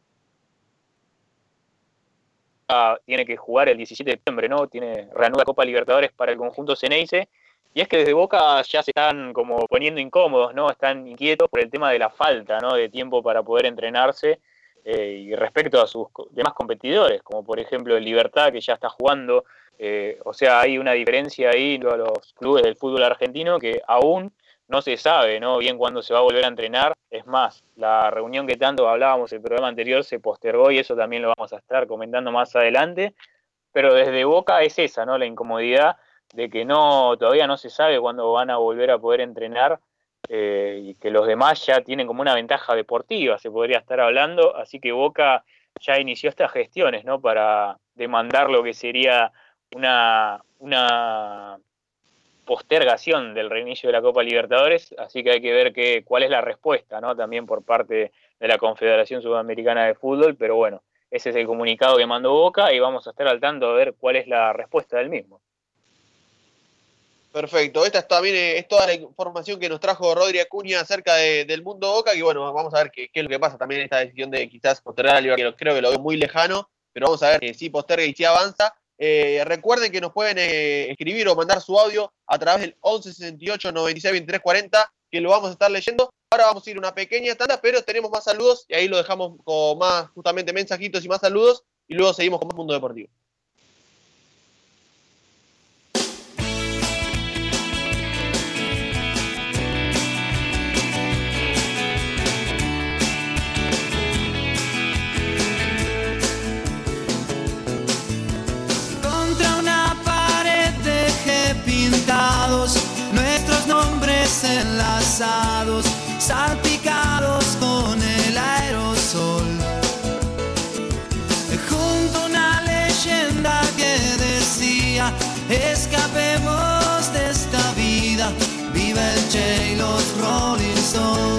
Speaker 3: tiene que jugar el 17 de septiembre, ¿no? Tiene reanuda Copa Libertadores para el conjunto Ceneice. Y es que desde Boca ya se están como poniendo incómodos, ¿no? Están inquietos por el tema de la falta, ¿no? De tiempo para poder entrenarse eh, y respecto a sus demás competidores, como por ejemplo el Libertad que ya está jugando. Eh, o sea, hay una diferencia ahí en los clubes del fútbol argentino que aún no se sabe ¿no? bien cuándo se va a volver a entrenar. Es más, la reunión que tanto hablábamos el programa anterior se postergó y eso también lo vamos a estar comentando más adelante. Pero desde Boca es esa, ¿no? La incomodidad de que no, todavía no se sabe cuándo van a volver a poder entrenar eh, y que los demás ya tienen como una ventaja deportiva, se podría estar hablando. Así que Boca ya inició estas gestiones, ¿no? Para demandar lo que sería una, una postergación del reinicio de la Copa Libertadores, así que hay que ver que, cuál es la respuesta, ¿no? También por parte de la Confederación Sudamericana de Fútbol, pero bueno, ese es el comunicado que mandó Boca y vamos a estar al tanto a ver cuál es la respuesta del mismo.
Speaker 2: Perfecto, esta es también es toda la información que nos trajo Rodri Acuña acerca del mundo Boca, y bueno, vamos a ver qué, es lo que pasa también en esta decisión de quizás postergar a Libertadores, creo que lo veo muy lejano, pero vamos a ver si posterga y si avanza. Eh, recuerden que nos pueden eh, escribir o mandar su audio a través del 1168 96 23 40, que lo vamos a estar leyendo. Ahora vamos a ir una pequeña tanda, pero tenemos más saludos y ahí lo dejamos con más, justamente, mensajitos y más saludos. Y luego seguimos con más Mundo Deportivo.
Speaker 8: Nombres enlazados, salpicados con el aerosol. Junto a una leyenda que decía, escapemos de esta vida, vive el Che y los Rolling Stones.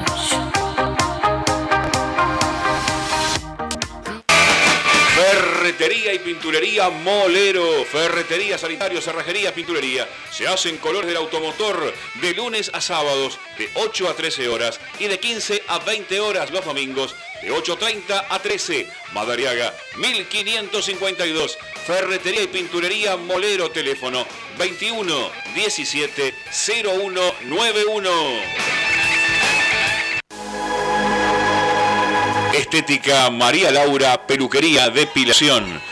Speaker 1: Ferretería y pinturería Molero. Ferretería, sanitario, cerrajería, pinturería. Se hacen colores del automotor de lunes a sábados de 8 a 13 horas y de 15 a 20 horas los domingos de 8.30 a 13. Madariaga 1552. Ferretería y pinturería Molero. Teléfono 21 17 0191. Estética María Laura, peluquería, depilación,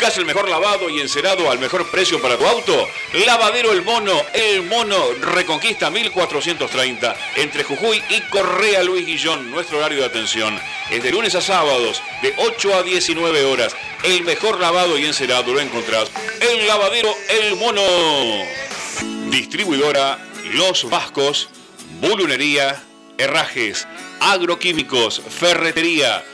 Speaker 1: ¿Buscas el mejor lavado y encerado al mejor precio para tu auto? Lavadero El Mono, El Mono Reconquista 1430, entre Jujuy y Correa Luis Guillón. Nuestro horario de atención es de lunes a sábados, de 8 a 19 horas. El mejor lavado y encerado lo encontrás en Lavadero El Mono. Distribuidora Los Vascos, Bulunería, Herrajes, Agroquímicos, Ferretería.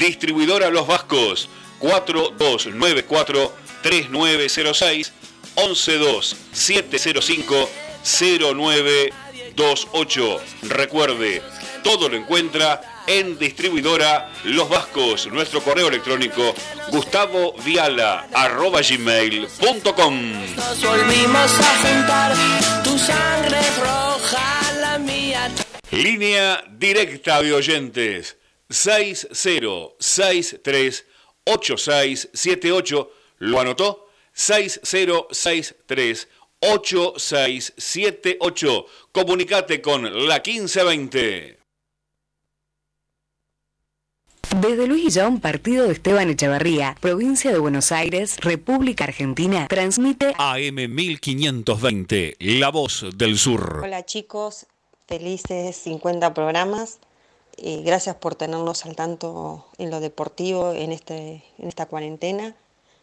Speaker 1: Distribuidora Los Vascos. 4294-3906 112-705-0928. Recuerde, todo lo encuentra en distribuidora Los Vascos. Nuestro correo electrónico gustavo viala arroba gmail.com.
Speaker 8: Volvimos a juntar, tu sangre roja, la mía.
Speaker 1: Línea directa de oyentes 6063 8678. ¿Lo anotó? 6063 8678. Comunicate con la 1520.
Speaker 9: Desde Luis Guillón, partido de Esteban Echeverría, provincia de Buenos Aires, República Argentina, transmite
Speaker 1: AM 1520, La Voz del Sur.
Speaker 10: Hola chicos, felices 50 programas. Gracias por tenernos al tanto en lo deportivo en, este, en esta cuarentena.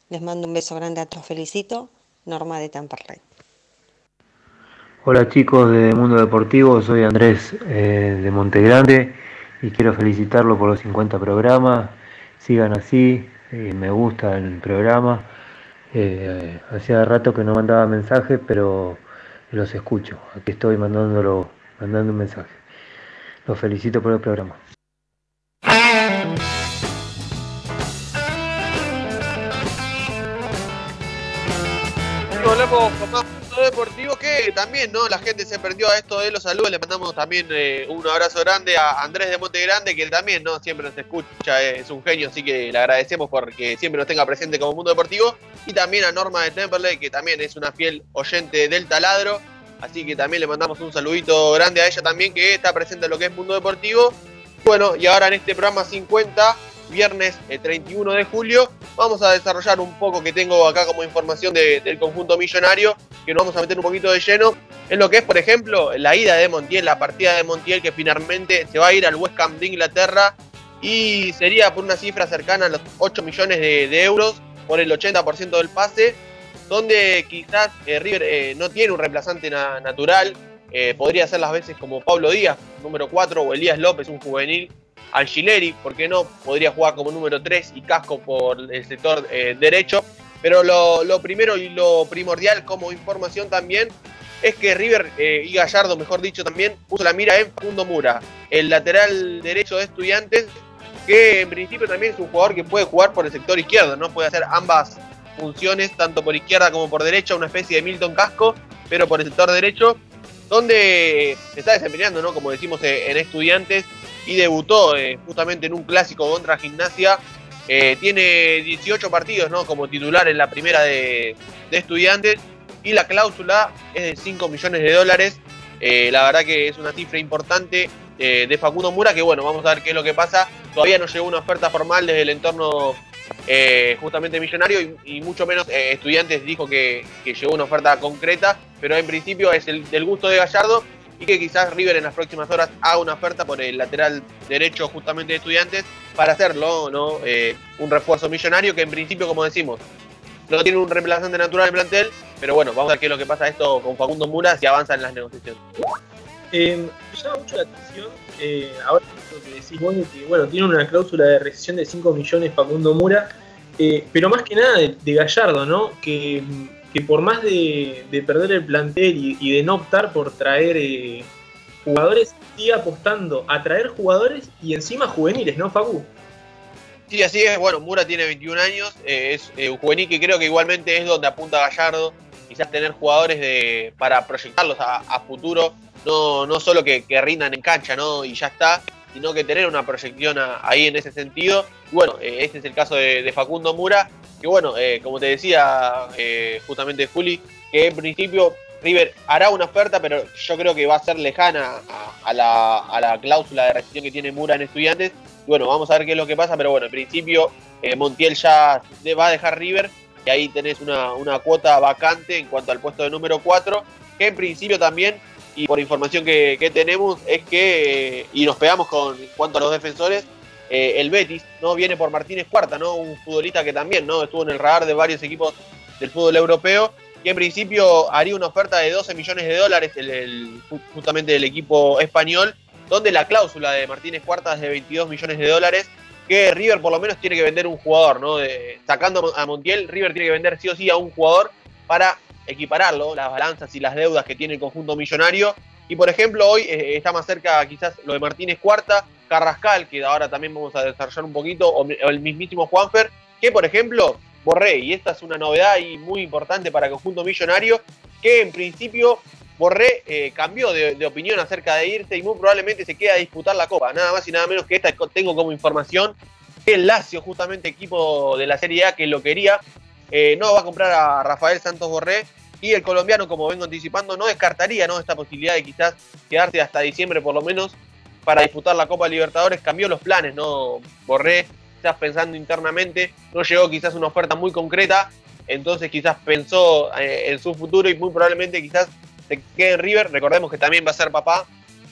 Speaker 10: Les mando un beso grande a todos, felicito. Norma de Tamperley.
Speaker 11: Hola chicos de Mundo Deportivo, soy Andrés eh, de Montegrande y quiero felicitarlo por los 50 programas. Sigan así, eh, me gusta el programa. Eh, hacía rato que no mandaba mensajes, pero los escucho. Aquí estoy mandándolo, mandando un mensaje. Los felicito por el programa.
Speaker 2: Volvemos con más deportivo que también, ¿no? La gente se prendió a esto de los saludos. Le mandamos también eh, un abrazo grande a Andrés de Monte Grande, que también, ¿no? Siempre nos escucha, eh, es un genio, así que le agradecemos porque siempre nos tenga presente como Mundo Deportivo. Y también a Norma de Temperley, que también es una fiel oyente del taladro. Así que también le mandamos un saludito grande a ella también, que está presente en lo que es Mundo Deportivo. Bueno, y ahora en este programa 50 viernes el 31 de julio. Vamos a desarrollar un poco que tengo acá como información de- del conjunto millonario, que nos vamos a meter un poquito de lleno en lo que es, por ejemplo, la ida de Montiel, la partida de Montiel que finalmente se va a ir al West Ham de Inglaterra y sería por una cifra cercana a los 8 millones de euros por el 80% del pase, donde quizás eh, River eh, no tiene un reemplazante na- natural, eh, podría ser las veces como Pablo Díaz, número 4, o Elías López, un juvenil, Angileri, ¿por qué no? Podría jugar como número 3 y Casco por el sector derecho. Pero lo, primero y lo primordial como información también es que River y Gallardo, mejor dicho, también puso la mira en Facundo Mura, el lateral derecho de Estudiantes, que en principio también es un jugador que puede jugar por el sector izquierdo, ¿no? Puede hacer ambas funciones, tanto por izquierda como por derecha, una especie de Milton Casco, pero por el sector derecho, donde se está desempeñando, ¿no? Como decimos eh, en Estudiantes, y debutó eh, justamente en un clásico contra Gimnasia. Eh, tiene 18 partidos ¿no? como titular en la primera de, de Estudiantes y la cláusula es de 5 millones de dólares. La verdad que es una cifra importante de Facundo Mura, que bueno, vamos a ver qué es lo que pasa. Todavía no llegó una oferta formal desde el entorno eh, justamente millonario y, mucho menos eh, Estudiantes dijo que, que llegó una oferta concreta, pero en principio es el, del gusto de Gallardo y que quizás River en las próximas horas haga una oferta por el lateral derecho justamente de estudiantes para hacerlo, ¿no? Eh, un refuerzo millonario que en principio, como decimos, no tiene un reemplazante natural en plantel, pero bueno, vamos a ver qué es lo que pasa esto con Facundo Mura si avanza en las negociaciones.
Speaker 4: Eh, me llama mucho la atención, eh, ahora lo que decís vos, de que bueno, tiene una cláusula de rescisión de 5 millones Facundo Mura, eh, pero más que nada de, Gallardo, ¿no? Que, que por más de, de perder el plantel y, de no optar por traer eh, jugadores, sigue apostando a traer jugadores y encima juveniles, ¿no, Facu?
Speaker 2: Sí, así es. Bueno, Mura tiene 21 años, eh, es eh, un juvenil que creo que igualmente es donde apunta Gallardo. Quizás tener jugadores de, para proyectarlos a futuro, no, no solo que, rindan en cancha ¿no? y ya está, sino que tener una proyección ahí en ese sentido. Bueno, eh, este es el caso de, Facundo Mura, que bueno, eh, como te decía eh, justamente Juli, que en principio River hará una oferta, pero yo creo que va a ser lejana a, la, a la cláusula de rescisión que tiene Mura en estudiantes. Y bueno, vamos a ver qué es lo que pasa, pero bueno, en principio eh, Montiel ya va a dejar River y ahí tenés una, una cuota vacante en cuanto al puesto de número 4, que en principio también, y por información que, tenemos, es que, eh, y nos pegamos con cuanto a los defensores, eh, el Betis no viene por Martínez Cuarta, ¿no? un futbolista que también no estuvo en el radar de varios equipos del fútbol europeo, que en principio haría una oferta de 12 millones de dólares el, el- justamente del equipo español, donde la cláusula de Martínez Cuarta es de 22 millones de dólares, que River por lo menos tiene que vender un jugador, ¿no? Sacando a Montiel, River tiene que vender sí o sí a un jugador para equipararlo, las balanzas y las deudas que tiene el conjunto millonario. Y por ejemplo, hoy eh, está más cerca quizás lo de Martínez Cuarta, Carrascal, que ahora también vamos a desarrollar un poquito, o, o el mismísimo Juanfer, que por ejemplo, Borré, y esta es una novedad y muy importante para el conjunto millonario, que en principio Borré eh, cambió de, de opinión acerca de irse y muy probablemente se queda a disputar la Copa. Nada más y nada menos que esta tengo como información que el Lazio, justamente equipo de la Serie A que lo quería, eh, no va a comprar a Rafael Santos Borré y el colombiano, como vengo anticipando, no descartaría ¿no? esta posibilidad de quizás quedarse hasta diciembre por lo menos para disputar la Copa Libertadores. Cambió los planes, ¿no? Borré, quizás pensando internamente, no llegó quizás una oferta muy concreta, entonces quizás pensó eh, en su futuro y muy probablemente quizás se quede en River. Recordemos que también va a ser papá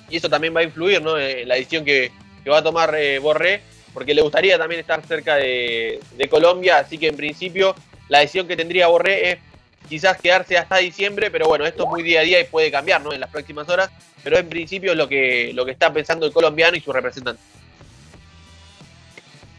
Speaker 2: y eso también va a influir ¿no? en la decisión que, que va a tomar eh, Borré, porque le gustaría también estar cerca de, de Colombia, así que en principio la decisión que tendría Borré es quizás quedarse hasta diciembre, pero bueno, esto es muy día a día y puede cambiar ¿no? en las próximas horas, pero en principio es lo que, lo que está pensando el colombiano y su representante.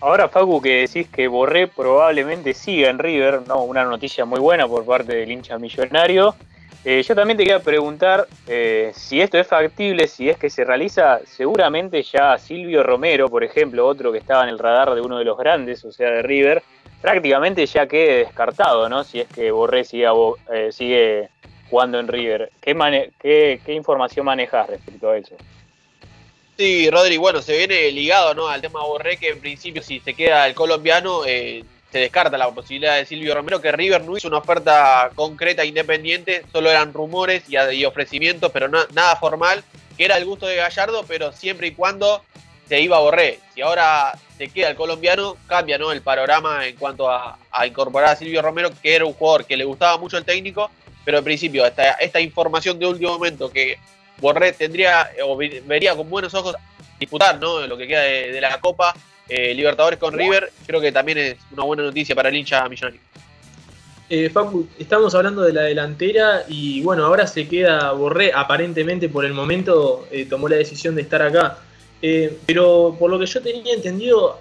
Speaker 3: Ahora, Facu, que decís que Borré probablemente siga en River, ¿no? Una noticia muy buena por parte del hincha millonario. Eh, yo también te quería preguntar eh, si esto es factible, si es que se realiza, seguramente ya Silvio Romero, por ejemplo, otro que estaba en el radar de uno de los grandes, o sea, de River, prácticamente ya quede descartado, ¿no? Si es que Borré sigue, eh, sigue jugando en River. ¿Qué, qué, qué información manejas respecto a eso?
Speaker 2: Sí, Rodri, bueno, se viene ligado ¿no? al tema Borré, que en principio si se queda el colombiano, eh, se descarta la posibilidad de Silvio Romero, que River no hizo una oferta concreta independiente, solo eran rumores y, ofrecimientos, pero nada formal, que era el gusto de Gallardo, pero siempre y cuando se iba a Borré. Si ahora se queda el colombiano, cambia ¿no? el panorama en cuanto a, incorporar a Silvio Romero, que era un jugador que le gustaba mucho el técnico, pero en principio esta, esta información de último momento que Borré tendría o vería con buenos ojos disputar ¿no? lo que queda de, la Copa eh, Libertadores con River, creo que también es una buena noticia para el hincha millonario.
Speaker 4: Eh, Facu, estamos hablando de la delantera y bueno, ahora se queda Borré, aparentemente por el momento eh, tomó la decisión de estar acá. Eh, pero por lo que yo tenía entendido,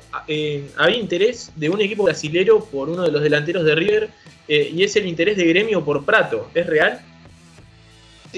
Speaker 4: había interés de un equipo brasilero por uno de los delanteros de River y es el interés de gremio por Prato. ¿Es real?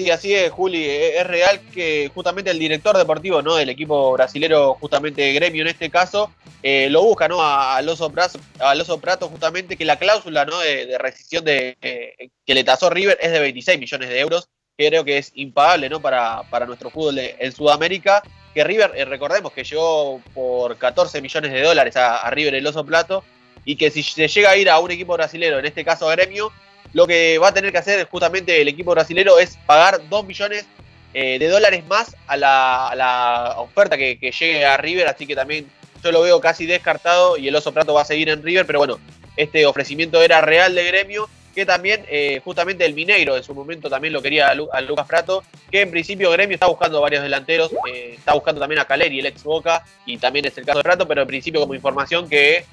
Speaker 2: Sí, así es, Juli. Es real que justamente el director deportivo ¿no? del equipo brasilero, justamente Gremio en este caso, eh, lo busca ¿no? a, Alonso Prato, justamente que la cláusula ¿no? de, rescisión de, eh, que le tasó River es de 26 millones de euros, que creo que es impagable ¿no? para, para nuestro fútbol en Sudamérica. Que River, eh, recordemos que llegó por 14 millones de dólares a, a River el Oso Prato y que si se llega a ir a un equipo brasilero, en este caso a Gremio, lo que va a tener que hacer justamente el equipo brasilero es pagar 2 millones eh, de dólares más a la, oferta que, llegue a River, así que también yo lo veo casi descartado y el Oso Prato va a seguir en River, pero bueno, este ofrecimiento era real de gremio, que también eh, justamente el Mineiro en su momento también lo quería a, Lucas Prato, que en principio gremio está buscando varios delanteros, eh, está buscando también a Caleri, el ex Boca, y también es el caso de Prato, pero en principio como información que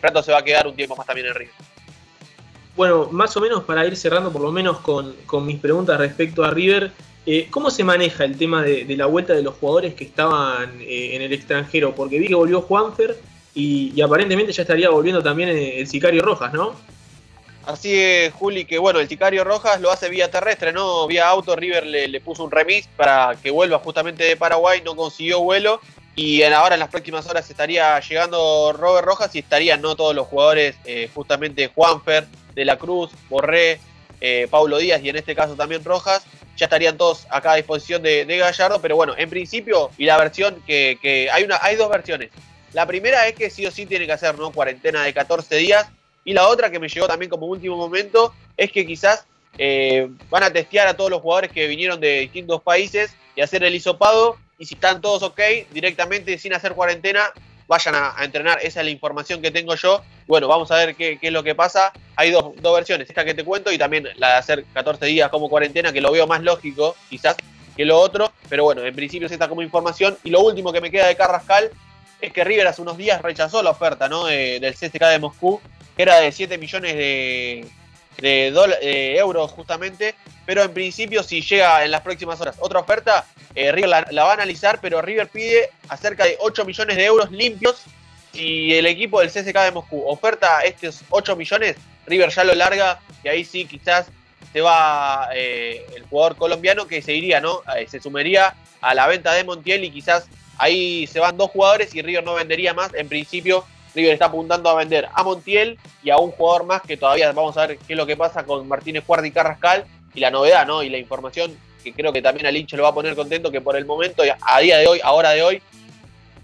Speaker 2: Prato se va a quedar un tiempo más también en River.
Speaker 4: Bueno, más o menos para ir cerrando por lo menos con, mis preguntas respecto a River, eh, ¿cómo se maneja el tema de, la vuelta de los jugadores que estaban eh, en el extranjero? Porque vi que volvió Juanfer y, aparentemente ya estaría volviendo también el Sicario Rojas, ¿no?
Speaker 2: Así es, Juli, que bueno, el Sicario Rojas lo hace vía terrestre, ¿no? Vía auto, River le, puso un remis para que vuelva justamente de Paraguay, no consiguió vuelo. Y ahora en las próximas horas estaría llegando Robert Rojas y estarían no todos los jugadores, eh, justamente Juanfer, de la Cruz, Borré, eh, Paulo Díaz y en este caso también Rojas, ya estarían todos acá a disposición de, Gallardo, pero bueno, en principio, y la versión que, hay, una, hay dos versiones. La primera es que sí o sí tiene que hacer ¿no? cuarentena de 14 días, y la otra que me llegó también como último momento es que quizás eh, van a testear a todos los jugadores que vinieron de distintos países y hacer el hisopado, y si están todos ok, directamente sin hacer cuarentena, vayan a, entrenar. Esa es la información que tengo yo. Bueno, vamos a ver qué, es lo que pasa. Hay dos, versiones, esta que te cuento y también la de hacer 14 días como cuarentena, que lo veo más lógico quizás que lo otro. Pero bueno, en principio es esta como información. Y lo último que me queda de Carrascal es que River hace unos días rechazó la oferta ¿no? del CSK de Moscú, que era de 7 millones de, de, euros justamente, pero en principio si llega en las próximas horas otra oferta, eh, River la, va a analizar, pero River pide acerca de 8 millones de euros limpios. Si el equipo del CSK de Moscú oferta estos 8 millones, River ya lo larga y ahí sí quizás se va eh, el jugador colombiano que se iría, ¿no? Eh, se sumaría a la venta de Montiel y quizás ahí se van dos jugadores y River no vendería más. En principio River está apuntando a vender a Montiel y a un jugador más que todavía vamos a ver qué es lo que pasa con Martínez Guardi y Carrascal y la novedad, ¿no? Y la información que creo que también al hincha lo va a poner contento que por el momento, a día de hoy, a hora de hoy,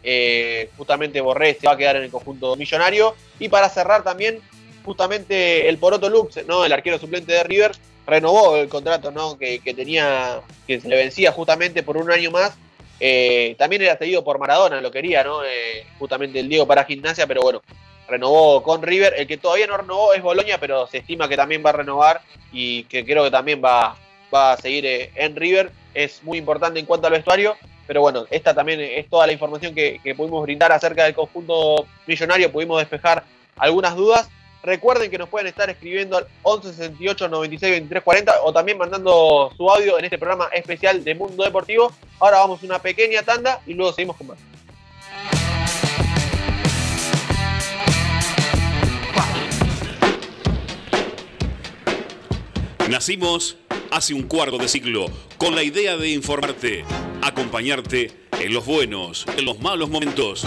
Speaker 2: eh, justamente Borré se va a quedar en el conjunto millonario. Y para cerrar también, justamente el Poroto Lux, ¿no? El arquero suplente de River, renovó el contrato, ¿no? Que, tenía, que se le vencía justamente por un año más eh, también era cedido por Maradona, lo quería, ¿no? Eh, justamente el Diego para gimnasia, pero bueno, renovó con River. El que todavía no renovó es Boloña, pero se estima que también va a renovar y que creo que también va, va a seguir eh, en River. Es muy importante en cuanto al vestuario, pero bueno, esta también es toda la información que, que pudimos brindar acerca del conjunto millonario. Pudimos despejar algunas dudas Recuerden que nos pueden estar escribiendo al 11 68 96 23 40 o también mandando su audio en este programa especial de Mundo Deportivo. Ahora vamos a una pequeña tanda y luego seguimos con más.
Speaker 1: Nacimos hace un cuarto de siglo con la idea de informarte, acompañarte en los buenos, en los malos momentos.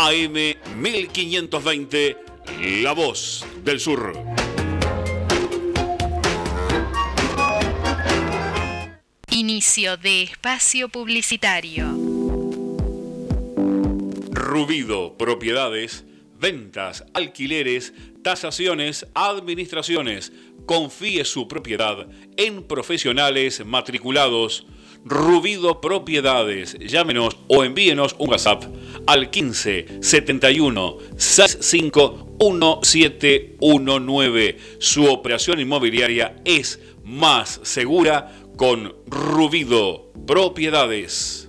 Speaker 1: AM 1520, La Voz del Sur.
Speaker 12: Inicio de espacio publicitario.
Speaker 1: Rubido Propiedades, ventas, alquileres, tasaciones, administraciones. Confíe su propiedad en profesionales matriculados. Rubido Propiedades. Llámenos o envíenos un WhatsApp al 15 71 65 1719. Su operación inmobiliaria es más segura con Rubido Propiedades.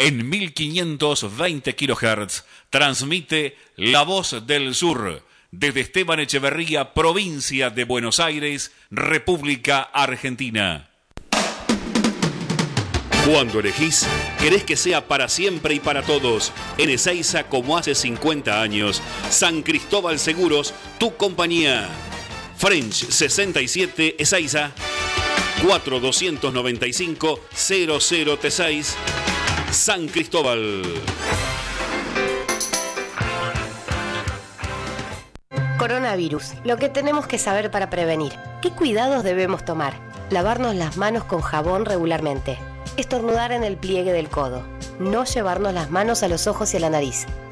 Speaker 1: En 1520 kHz transmite La Voz del Sur desde Esteban Echeverría, provincia de Buenos Aires, República Argentina. Cuando elegís, querés que sea para siempre y para todos. En Ezeiza, como hace 50 años. San Cristóbal Seguros, tu compañía. French 67 Ezeiza. 4295 00T6 San Cristóbal.
Speaker 13: Coronavirus. Lo que tenemos que saber para prevenir. ¿Qué cuidados debemos tomar? Lavarnos las manos con jabón regularmente. Estornudar en el pliegue del codo. No llevarnos las manos a los ojos y a la nariz.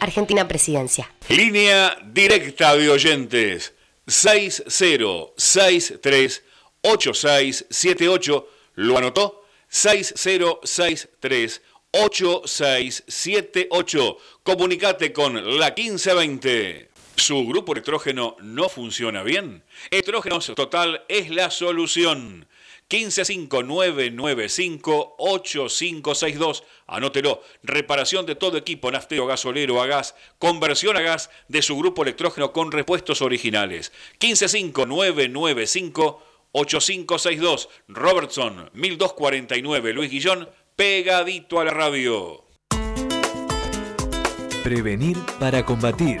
Speaker 13: Argentina Presidencia.
Speaker 1: Línea directa de oyentes 60638678. ¿Lo anotó? 60638678. Comunicate con la 1520. ¿Su grupo electrógeno no funciona bien? Estrógenos Total es la solución. 1559958562. Anótelo. Reparación de todo equipo naftero, gasolero, a gas. Conversión a gas de su grupo electrógeno con repuestos originales. 1559958562. Robertson 1249. Luis Guillón. Pegadito a la radio.
Speaker 14: Prevenir para combatir.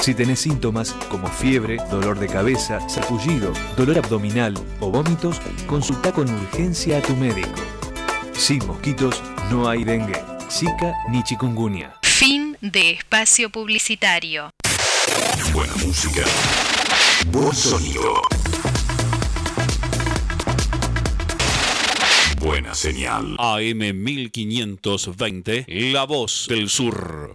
Speaker 14: Si tenés síntomas como fiebre, dolor de cabeza, sarpullido, dolor abdominal o vómitos, consulta con urgencia a tu médico. Sin mosquitos no hay dengue, zika ni chikungunya.
Speaker 12: Fin de espacio publicitario.
Speaker 15: Buena música. Buen sonido. Buena señal.
Speaker 1: AM 1520, La Voz del Sur.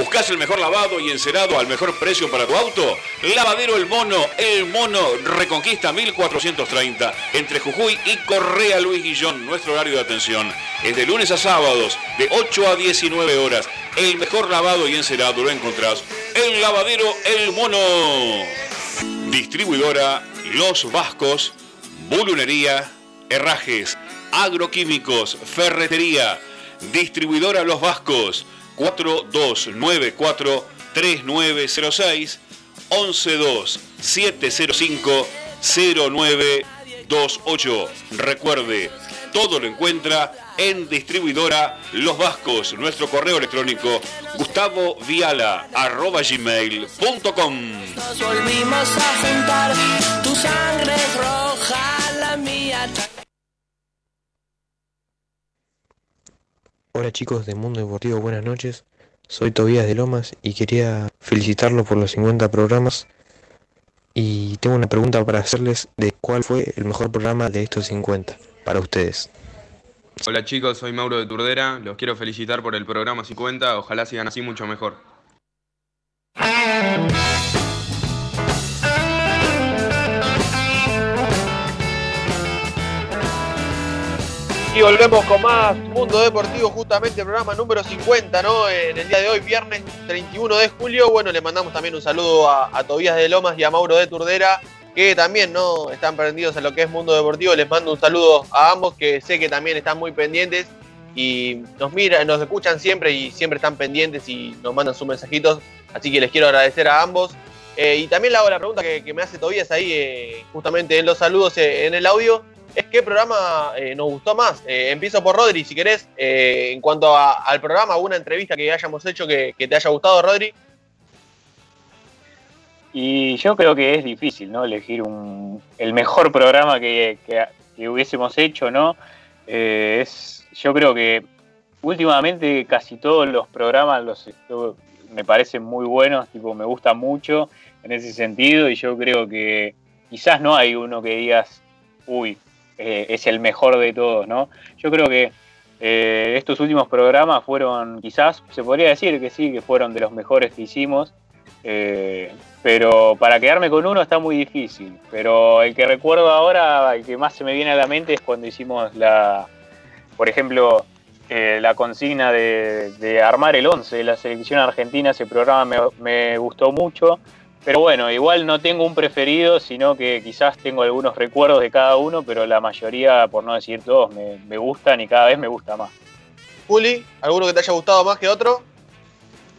Speaker 1: ¿Buscas el mejor lavado y encerado al mejor precio para tu auto? Lavadero El Mono, El Mono Reconquista 1430, entre Jujuy y Correa Luis Guillón. Nuestro horario de atención es de lunes a sábados, de 8 a 19 horas. El mejor lavado y encerado lo encontrás en Lavadero El Mono. Distribuidora Los Vascos, Bulunería, Herrajes, Agroquímicos, Ferretería. Distribuidora Los Vascos. 4294 3906 112 705 0928. Recuerde, todo lo encuentra en distribuidora Los Vascos. Nuestro correo electrónico gustavo viala arroba gmail.com.
Speaker 8: Nos volvimos a juntar, tu sangre roja, la mía.
Speaker 16: Hola chicos de Mundo Deportivo, buenas noches. Soy Tobías de Lomas y quería felicitarlos por los 50 programas. Y tengo una pregunta para hacerles de cuál fue el mejor programa de estos 50 para ustedes.
Speaker 17: Hola chicos, soy Mauro de Turdera. Los quiero felicitar por el programa 50. Ojalá sigan así mucho mejor.
Speaker 2: Y volvemos con más Mundo Deportivo, justamente programa número 50, ¿no? En el día de hoy, viernes 31 de julio. Bueno, le mandamos también un saludo a, a Tobías de Lomas y a Mauro de Turdera, que también, ¿no? Están prendidos en lo que es Mundo Deportivo. Les mando un saludo a ambos, que sé que también están muy pendientes y nos miran, nos escuchan siempre y siempre están pendientes y nos mandan sus mensajitos. Así que les quiero agradecer a ambos. Eh, y también le hago la pregunta que, que me hace Tobías ahí, eh, justamente en los saludos eh, en el audio es qué programa eh, nos gustó más. Eh, empiezo por Rodri, si querés. Eh, en cuanto al programa, alguna entrevista que hayamos hecho que, te haya gustado, Rodri.
Speaker 3: Y yo creo que es difícil, ¿no? Elegir un, el mejor programa que, que- que hubiésemos hecho, ¿no? Es, yo creo que últimamente casi todos los programas los me parecen muy buenos, tipo, me gusta mucho en ese sentido y yo creo que quizás no hay uno que digas, uy, eh, es el mejor de todos, ¿no? Yo creo que eh, estos últimos programas fueron, quizás se podría decir que sí, que fueron de los mejores que hicimos, eh, pero para quedarme con uno está muy difícil. Pero el que recuerdo ahora, el que más se me viene a la mente es cuando hicimos la, por ejemplo, la consigna de, armar el 11 de la selección argentina. Ese programa me gustó mucho. Pero bueno, igual no tengo un preferido, sino que quizás tengo algunos recuerdos de cada uno, pero la mayoría, por no decir todos, me, me gustan y cada vez me gusta más.
Speaker 2: Juli, ¿alguno que te haya gustado más que otro?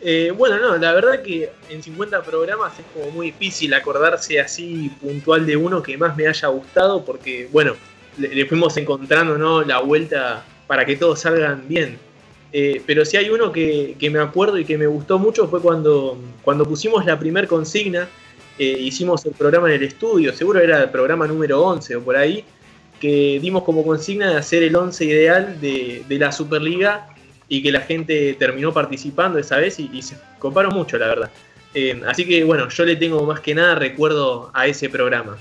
Speaker 4: Eh, bueno, no, la verdad que en 50 programas es como muy difícil acordarse así puntual de uno que más me haya gustado, porque, bueno, le, le fuimos encontrando ¿no? la vuelta para que todos salgan bien. Eh, pero si hay uno que, que me acuerdo y que me gustó mucho fue cuando, cuando pusimos la primer consigna, eh, hicimos el programa en el estudio, seguro era el programa número 11 o por ahí, que dimos como consigna de hacer el 11 ideal de, de la Superliga y que la gente terminó participando esa vez y, y se coparon mucho, la verdad. Eh, así que bueno, yo le tengo más que nada recuerdo a ese programa.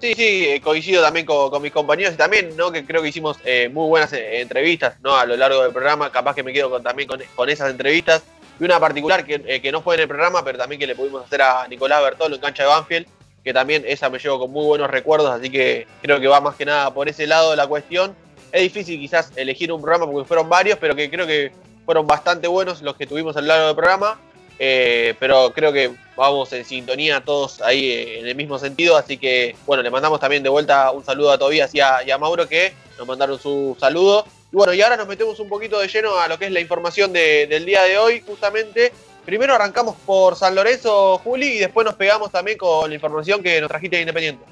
Speaker 2: Sí, sí, eh, coincido también con, mis compañeros y también, ¿no? Que creo que hicimos eh, muy buenas eh, entrevistas, ¿no? A lo largo del programa, capaz que me quedo con, también con, esas entrevistas. Y una particular que, que no fue en el programa, pero también que le pudimos hacer a Nicolás Bertolo en cancha de Banfield, que también esa me llevo con muy buenos recuerdos, así que creo que va más que nada por ese lado de la cuestión. Es difícil quizás elegir un programa porque fueron varios, pero que creo que fueron bastante buenos los que tuvimos a lo largo del programa. Eh, pero creo que vamos en sintonía todos ahí eh, en el mismo sentido, así que bueno, le mandamos también de vuelta un saludo a Tobías y a, Mauro que nos mandaron su saludo. Y bueno, y ahora nos metemos un poquito de lleno a lo que es la información de- del día de hoy, justamente. Primero arrancamos por San Lorenzo, Juli, y después nos pegamos también con la información que nos trajiste de Independiente.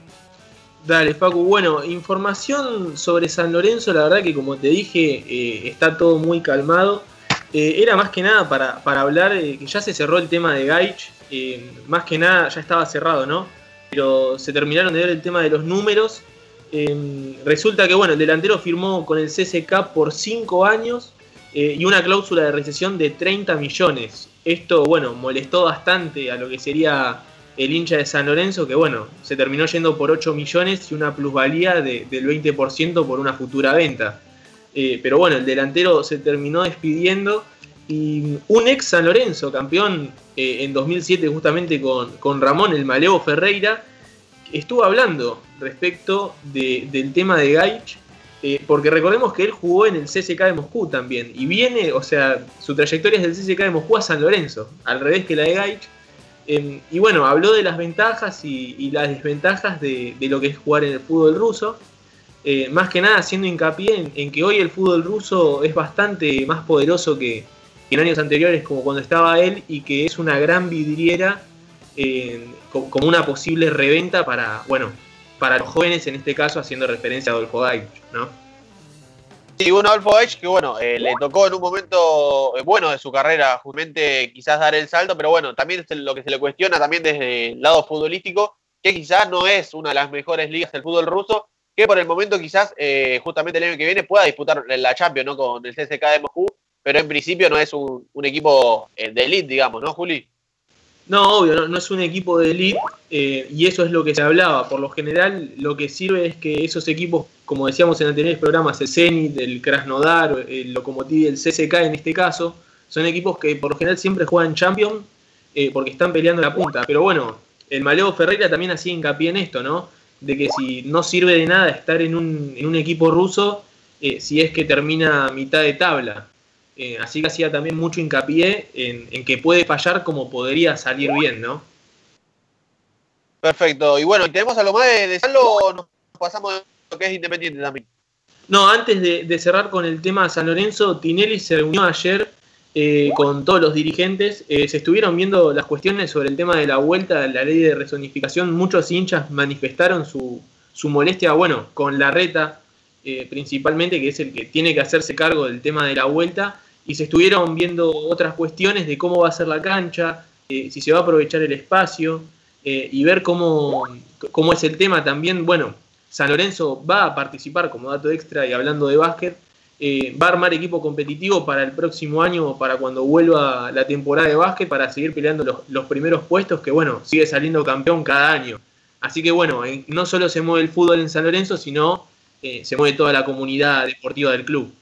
Speaker 4: Dale, Facu. Bueno, información sobre San Lorenzo, la verdad que como te dije, eh, está todo muy calmado. Eh, era más que nada para, para hablar que ya se cerró el tema de Gaich. eh, más que nada ya estaba cerrado, ¿no? Pero se terminaron de ver el tema de los números. Eh, resulta que, bueno, el delantero firmó con el CSK por 5 años eh, y una cláusula de recesión de 30 millones. Esto, bueno, molestó bastante a lo que sería el hincha de San Lorenzo, que bueno, se terminó yendo por 8 millones y una plusvalía de- del 20% por una futura venta. Eh, pero bueno, el delantero se terminó despidiendo y un ex San Lorenzo, campeón eh, en 2007 justamente con, con Ramón el Malevo Ferreira, estuvo hablando respecto de- del tema de Gaich, eh, porque recordemos que él jugó en el CSK de Moscú también, y viene, o sea, su trayectoria es del CSK de Moscú a San Lorenzo, al revés que la de Gaich. Eh, y bueno, habló de las ventajas y, y las desventajas de, de lo que es jugar en el fútbol ruso. Eh, más que nada haciendo hincapié en, que hoy el fútbol ruso es bastante más poderoso que, en años anteriores, como cuando estaba él, y que es una gran vidriera co- como una posible reventa para, bueno, para los jóvenes, en este caso haciendo referencia a Adolfo Gaich, ¿no?
Speaker 2: Sí, un Adolfo Gaich que bueno, eh, le tocó en un momento eh, bueno de su carrera justamente quizás dar el salto, pero bueno, también es lo que se le cuestiona también desde el lado futbolístico, que quizás no es una de las mejores ligas del fútbol ruso, que por el momento quizás eh, justamente el año que viene pueda disputar la Champions, ¿no? Con el CSK de Moscú, pero en principio no es un, equipo eh, de elite, digamos, ¿no, Juli?
Speaker 4: No, obvio, no, es un equipo de elite eh, y eso es lo que se hablaba. Por lo general, lo que sirve es que esos equipos, como decíamos en anteriores programas, el Zenit, el Krasnodar, el Lokomotiv y el CSK en este caso, son equipos que por lo general siempre juegan Champions porque están peleando la punta. Pero bueno, el Maleo Ferreira también hacía hincapié en esto, ¿no? De que si no sirve de nada estar en un, en un equipo ruso, eh, si es que termina a mitad de tabla. Eh, así que hacía también mucho hincapié en, en que puede fallar como podría salir bien, ¿no?
Speaker 2: Perfecto. Y bueno, ¿y tenemos algo más de, de Salo o nos pasamos de lo que es Independiente también?
Speaker 4: No, antes de, de cerrar con el tema San Lorenzo, Tinelli se reunió ayer eh, con todos los dirigentes. Eh, se estuvieron viendo las cuestiones sobre el tema de la vuelta a la ley de rezonificación. Muchos hinchas manifestaron su, su molestia, bueno, con la reta eh, principalmente, que es el que tiene que hacerse cargo del tema de la vuelta. Y se estuvieron viendo otras cuestiones de cómo va a ser la cancha, eh, si se va a aprovechar el espacio y ver cómo, cómo es el tema también. Bueno, San Lorenzo va a participar como dato extra y hablando de básquet, eh, va a armar equipo competitivo para el próximo año, para cuando vuelva la temporada de básquet, para seguir peleando los, los primeros puestos, que bueno, sigue saliendo campeón cada año. Así que bueno, eh, no solo se mueve el fútbol en San Lorenzo, sino eh, se mueve toda la comunidad deportiva del club.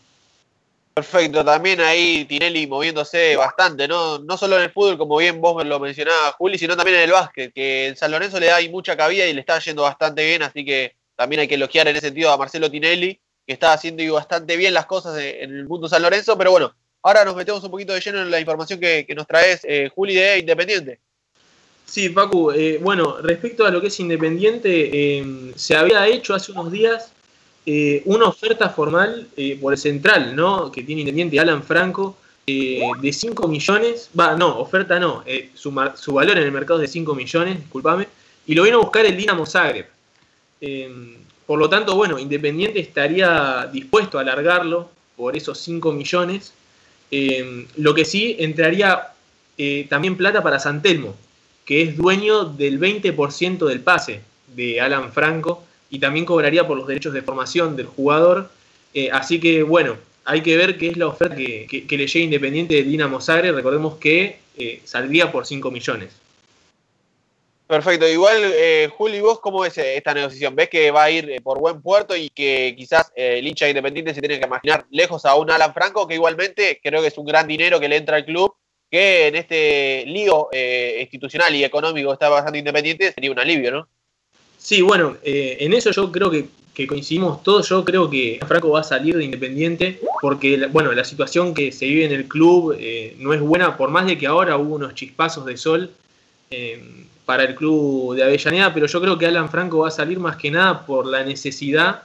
Speaker 2: Perfecto, también ahí Tinelli moviéndose bastante, ¿no? No solo en el fútbol, como bien vos lo mencionabas, Juli, sino también en el básquet, que en San Lorenzo le da ahí mucha cabida y le está yendo bastante bien, así que también hay que elogiar en ese sentido a Marcelo Tinelli, que está haciendo y bastante bien las cosas en el mundo San Lorenzo, pero bueno, ahora nos metemos un poquito de lleno en la información que, que nos traes, eh, Juli, de Independiente.
Speaker 4: Sí, Pacu, eh, bueno, respecto a lo que es Independiente, eh, se había hecho hace unos días una oferta formal por el central, ¿no? Que tiene Independiente Alan Franco, de 5 millones, va, no, oferta no, su, su valor en el mercado es de 5 millones, discúlpame, y lo vino a buscar el Dinamo Zagreb. Por lo tanto, bueno, Independiente estaría dispuesto a alargarlo por esos 5 millones. Eh, lo que sí entraría eh, también plata para San Telmo, que es dueño del 20% del pase de Alan Franco y también cobraría por los derechos de formación del jugador. Eh, así que, bueno, hay que ver qué es la oferta que, le llega Independiente de Dinamo Zagreb. Recordemos que saldría por 5 millones.
Speaker 2: Perfecto, igual eh, Juli, ¿vos cómo ves eh, esta negociación? ¿Ves que va a ir eh, por buen puerto y que quizás eh, el hincha independiente se tiene que imaginar lejos a un Alan Franco, que igualmente creo que es un gran dinero que le entra al club, que en este lío eh, institucional y económico está pasando Independiente sería un alivio, ¿no?
Speaker 4: Sí, bueno, en eso yo creo que, que coincidimos todos. Yo creo que Franco va a salir de Independiente porque, bueno, la situación que se vive en el club no es buena, por más de que ahora hubo unos chispazos de sol para el club de Avellaneda, pero yo creo que Alan Franco va a salir más que nada por la necesidad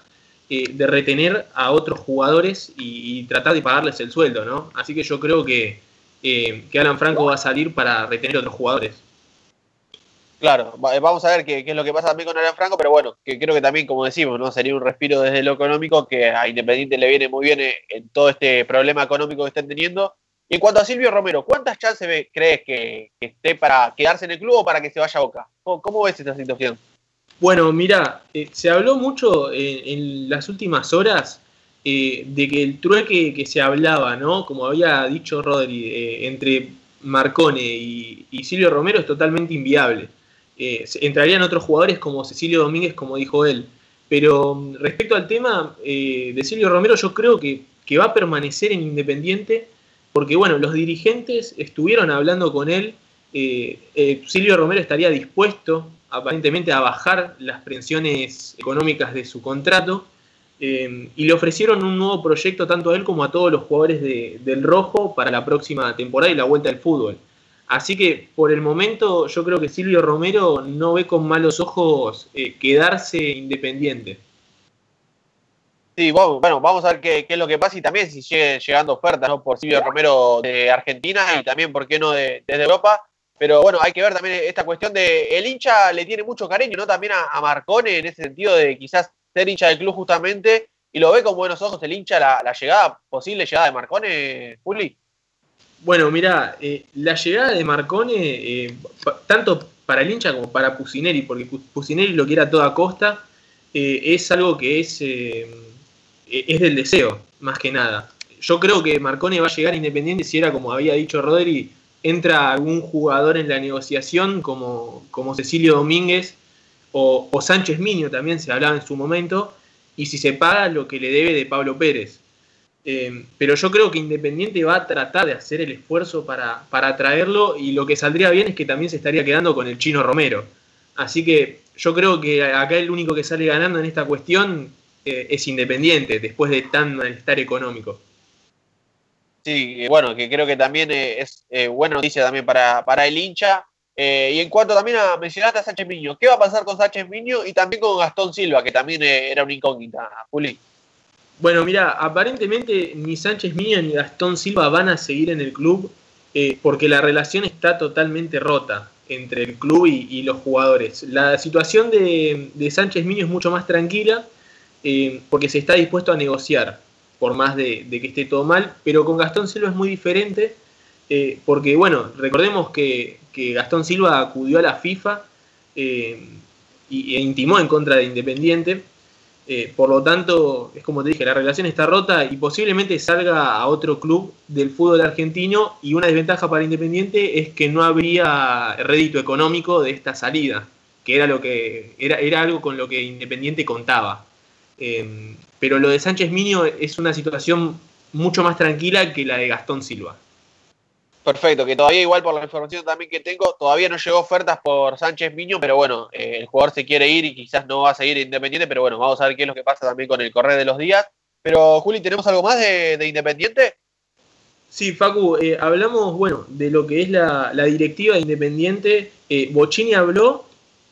Speaker 4: eh, de retener a otros jugadores y, tratar de pagarles el sueldo, ¿no? Así que yo creo que, eh, que Alan Franco va a salir para retener a otros jugadores.
Speaker 2: Claro, va- vamos a ver qué, qué es lo que pasa también con Alan Franco, pero bueno, que creo que también, como decimos, ¿no? Sería un respiro desde lo económico que a Independiente le viene muy bien eh, en todo este problema económico que están teniendo. Y en cuanto a Silvio Romero, ¿cuántas chances crees que, esté para quedarse en el club o para que se vaya a Boca? ¿Cómo, ves esta situación?
Speaker 4: Bueno, mira, eh, se habló mucho en, en las últimas horas eh, de que el trueque que se hablaba, ¿no? Como había dicho Rodri, eh, entre Marcone y, Silvio Romero es totalmente inviable. Eh, entrarían otros jugadores como Cecilio Domínguez, como dijo él. Pero mm, respecto al tema eh, de Silvio Romero, yo creo que va a permanecer en Independiente, porque bueno, los dirigentes estuvieron hablando con él. eh, eh, Silvio Romero estaría dispuesto aparentemente a bajar las pensiones económicas de su contrato eh, y le ofrecieron un nuevo proyecto tanto a él como a todos los jugadores de- del Rojo para la próxima temporada y la vuelta al fútbol. Así que por el momento yo creo que Silvio Romero no ve con malos ojos quedarse independiente.
Speaker 2: Sí, bueno, vamos a ver qué, es lo que pasa y también si sigue llegando ofertas ¿no? por Silvio Romero de Argentina y también, ¿por qué no?, de, desde Europa. Pero bueno, hay que ver también esta cuestión de. El hincha le tiene mucho cariño, ¿no? También a, a Marcone en ese sentido de quizás ser hincha del club justamente y lo ve con buenos ojos el hincha la, llegada, posible llegada de Marcone, Juli.
Speaker 4: Bueno, mira, eh, la llegada de Marcone, eh, tanto para el hincha como para Pusineri, porque Pu- Pusineri lo quiere a toda costa, eh, es algo que es, eh, es del deseo, más que nada. Yo creo que Marcone va a llegar Independiente si era como había dicho Rodri, entra algún jugador en la negociación como, como Cecilio Domínguez o, o Sánchez Miño también se hablaba en su momento, y si se paga lo que le debe de Pablo Pérez. Eh, pero yo creo que Independiente va a tratar de hacer el esfuerzo para, para traerlo y lo que saldría bien es que también se estaría quedando con el chino Romero. Así que yo creo que acá el único que sale ganando en esta cuestión eh, es Independiente, después de tan malestar económico.
Speaker 2: Sí, bueno, que creo que también eh, es eh, buena noticia también para, para el hincha. Y en cuanto también a mencionaste a Sánchez Miño, ¿qué va a pasar con Sánchez Miño y también con Gastón Silva, que también era una incógnita, Juli?
Speaker 4: Bueno, mira, aparentemente ni Sánchez Miño ni Gastón Silva van a seguir en el club eh, porque la relación está totalmente rota entre el club y, y los jugadores. La situación de, de Sánchez Miño es mucho más tranquila eh, porque se está dispuesto a negociar, por más de, que esté todo mal, pero con Gastón Silva es muy diferente eh, porque, bueno, recordemos que, que Gastón Silva acudió a la FIFA eh, e intimó en contra de Independiente. Por lo tanto, es como te dije, la relación está rota y posiblemente salga a otro club del fútbol argentino y una desventaja para Independiente es que no habría rédito económico de esta salida, que era, lo que, era, era algo con lo que Independiente contaba. Eh, pero lo de Sánchez Miño es una situación mucho más tranquila que la de Gastón Silva.
Speaker 2: Perfecto, que todavía igual por la información también que tengo, todavía no llegó ofertas por Sánchez Miño, pero bueno, eh, el jugador se quiere ir y quizás no va a seguir Independiente, pero bueno, vamos a ver qué es lo que pasa también con el correr de los días. Pero Juli, ¿tenemos algo más de, de Independiente?
Speaker 4: Sí, Facu, eh, hablamos, bueno, de lo que es la, la directiva de Independiente. Eh, Bocini habló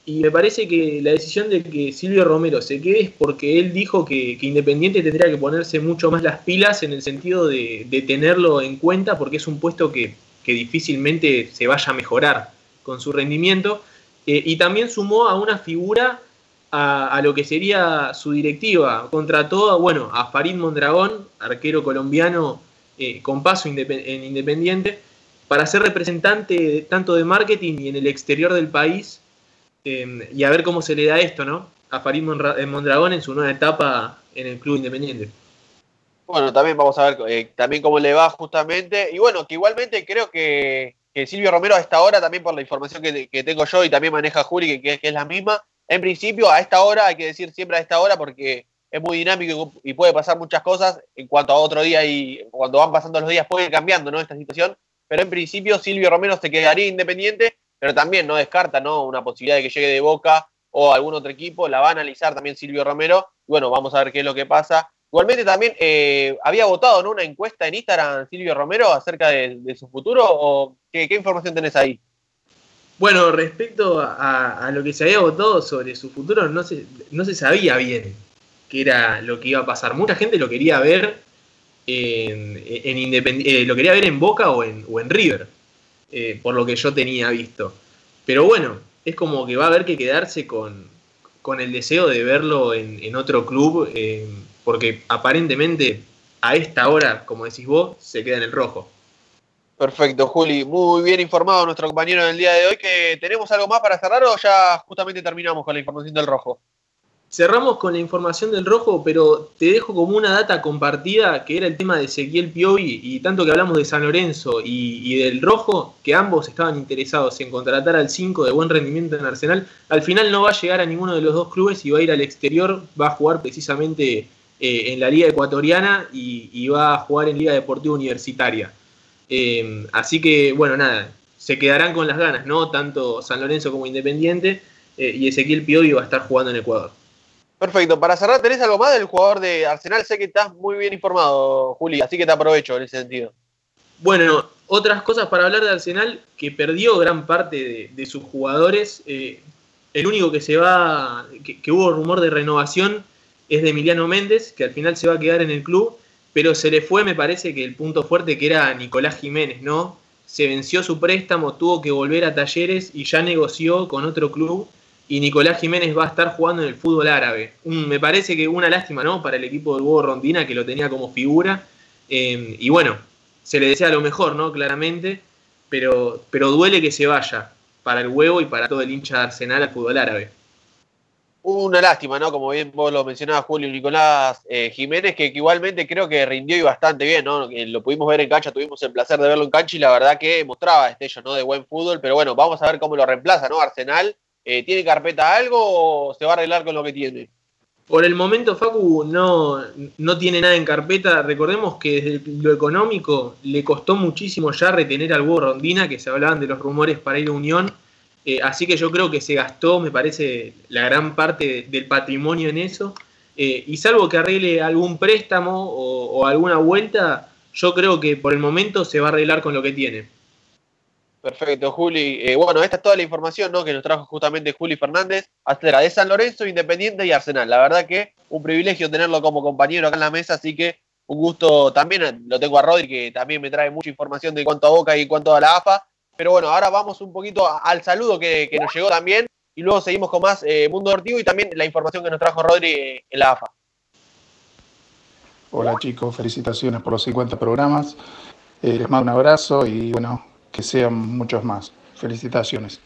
Speaker 4: y me parece que la decisión de que Silvio Romero se quede es porque él dijo que, Independiente tendría que ponerse mucho más las pilas en el sentido de, tenerlo en cuenta porque es un puesto que, que difícilmente se vaya a mejorar con su rendimiento. Eh, y también sumó a una figura a, a, lo que sería su directiva. Contrató, bueno, a Farid Mondragón, arquero colombiano eh, con paso en Independiente, para ser representante de, tanto de marketing y en el exterior del país. Eh, y a ver cómo se le da esto, ¿no? A Farid eh, Mondragón en su nueva etapa en el club independiente.
Speaker 2: Bueno, también vamos a ver eh, también cómo le va justamente. Y bueno, que igualmente creo que, que, Silvio Romero a esta hora, también por la información que, que tengo yo y también maneja Juli, que, que, es la misma, en principio a esta hora, hay que decir siempre a esta hora porque es muy dinámico y puede pasar muchas cosas en cuanto a otro día y cuando van pasando los días puede ir cambiando ¿no? esta situación. Pero en principio Silvio Romero se quedaría independiente, pero también no descarta ¿no? una posibilidad de que llegue de Boca o algún otro equipo. La va a analizar también Silvio Romero. Bueno, vamos a ver qué es lo que pasa. Igualmente también eh, había votado en una encuesta en Instagram Silvio Romero acerca de, su futuro o qué, información tenés ahí.
Speaker 4: Bueno, respecto a, lo que se había votado sobre su futuro, no se, no se sabía bien qué era lo que iba a pasar. Mucha gente lo quería ver en, en Independ eh, lo quería ver en Boca o en River, eh, por lo que yo tenía visto. Pero bueno, es como que va a haber que quedarse con, con el deseo de verlo en, en otro club. Eh, porque aparentemente a esta hora, como decís vos, se queda en el rojo.
Speaker 2: Perfecto, Juli. Muy bien informado nuestro compañero del día de hoy. que ¿Tenemos algo más para cerrar o ya justamente terminamos con la información del rojo?
Speaker 4: Cerramos con la información del rojo, pero te dejo como una data compartida que era el tema de Ezequiel Piovi y tanto que hablamos de San Lorenzo y, del rojo, que ambos estaban interesados en contratar al 5 de buen rendimiento en Arsenal, al final no va a llegar a ninguno de los dos clubes y va a ir al exterior, va a jugar precisamente eh, en la Liga Ecuatoriana y, y, va a jugar en Liga Deportiva Universitaria. Eh, así que, bueno, nada, se quedarán con las ganas, ¿no? Tanto San Lorenzo como Independiente eh, y Ezequiel Piovi va a estar jugando en Ecuador.
Speaker 2: Perfecto, para cerrar, ¿tenés algo más del jugador de Arsenal? Sé que estás muy bien informado, Juli, así que te aprovecho en ese sentido.
Speaker 4: Bueno, otras cosas para hablar de Arsenal, que perdió gran parte de, sus jugadores. Eh, el único que se va, que, que hubo rumor de renovación es de Emiliano Méndez, que al final se va a quedar en el club, pero se le fue, me parece que el punto fuerte que era Nicolás Jiménez, ¿no? Se venció su préstamo, tuvo que volver a talleres y ya negoció con otro club. Y Nicolás Jiménez va a estar jugando en el fútbol árabe. Me parece que una lástima, ¿no? Para el equipo del Hugo Rondina, que lo tenía como figura. Eh, y bueno, se le desea lo mejor, ¿no? Claramente. Pero, pero duele que se vaya para el huevo y para todo el hincha de Arsenal al fútbol árabe
Speaker 2: una lástima, ¿no? Como bien vos lo mencionabas, Julio Nicolás eh, Jiménez, que, igualmente creo que rindió y bastante bien, ¿no? Lo pudimos ver en cancha, tuvimos el placer de verlo en cancha y la verdad que mostraba destello, ¿no? De buen fútbol, pero bueno, vamos a ver cómo lo reemplaza, ¿no? Arsenal, eh, ¿tiene carpeta algo o se va a arreglar con lo que tiene?
Speaker 4: Por el momento, Facu no, no tiene nada en carpeta. Recordemos que desde lo económico le costó muchísimo ya retener al Hugo Rondina, que se hablaban de los rumores para ir a Unión eh, así que yo creo que se gastó, me parece, la gran parte de, del patrimonio en eso. Eh, y salvo que arregle algún préstamo o, o, alguna vuelta, yo creo que por el momento se va a arreglar con lo que tiene.
Speaker 2: Perfecto, Juli. Eh, bueno, esta es toda la información ¿no? que nos trajo justamente Juli Fernández acerca de San Lorenzo, Independiente y Arsenal. La verdad que un privilegio tenerlo como compañero acá en la mesa, así que un gusto también. Lo tengo a Rodri, que también me trae mucha información de cuanto a Boca y cuanto a la AFA. Pero bueno, ahora vamos un poquito al saludo que, que nos llegó también y luego seguimos con más eh, Mundo Deportivo y también la información que nos trajo Rodri eh, en la AFA.
Speaker 18: Hola chicos, felicitaciones por los 50 programas. Les mando un abrazo y bueno, que sean muchos más. Felicitaciones.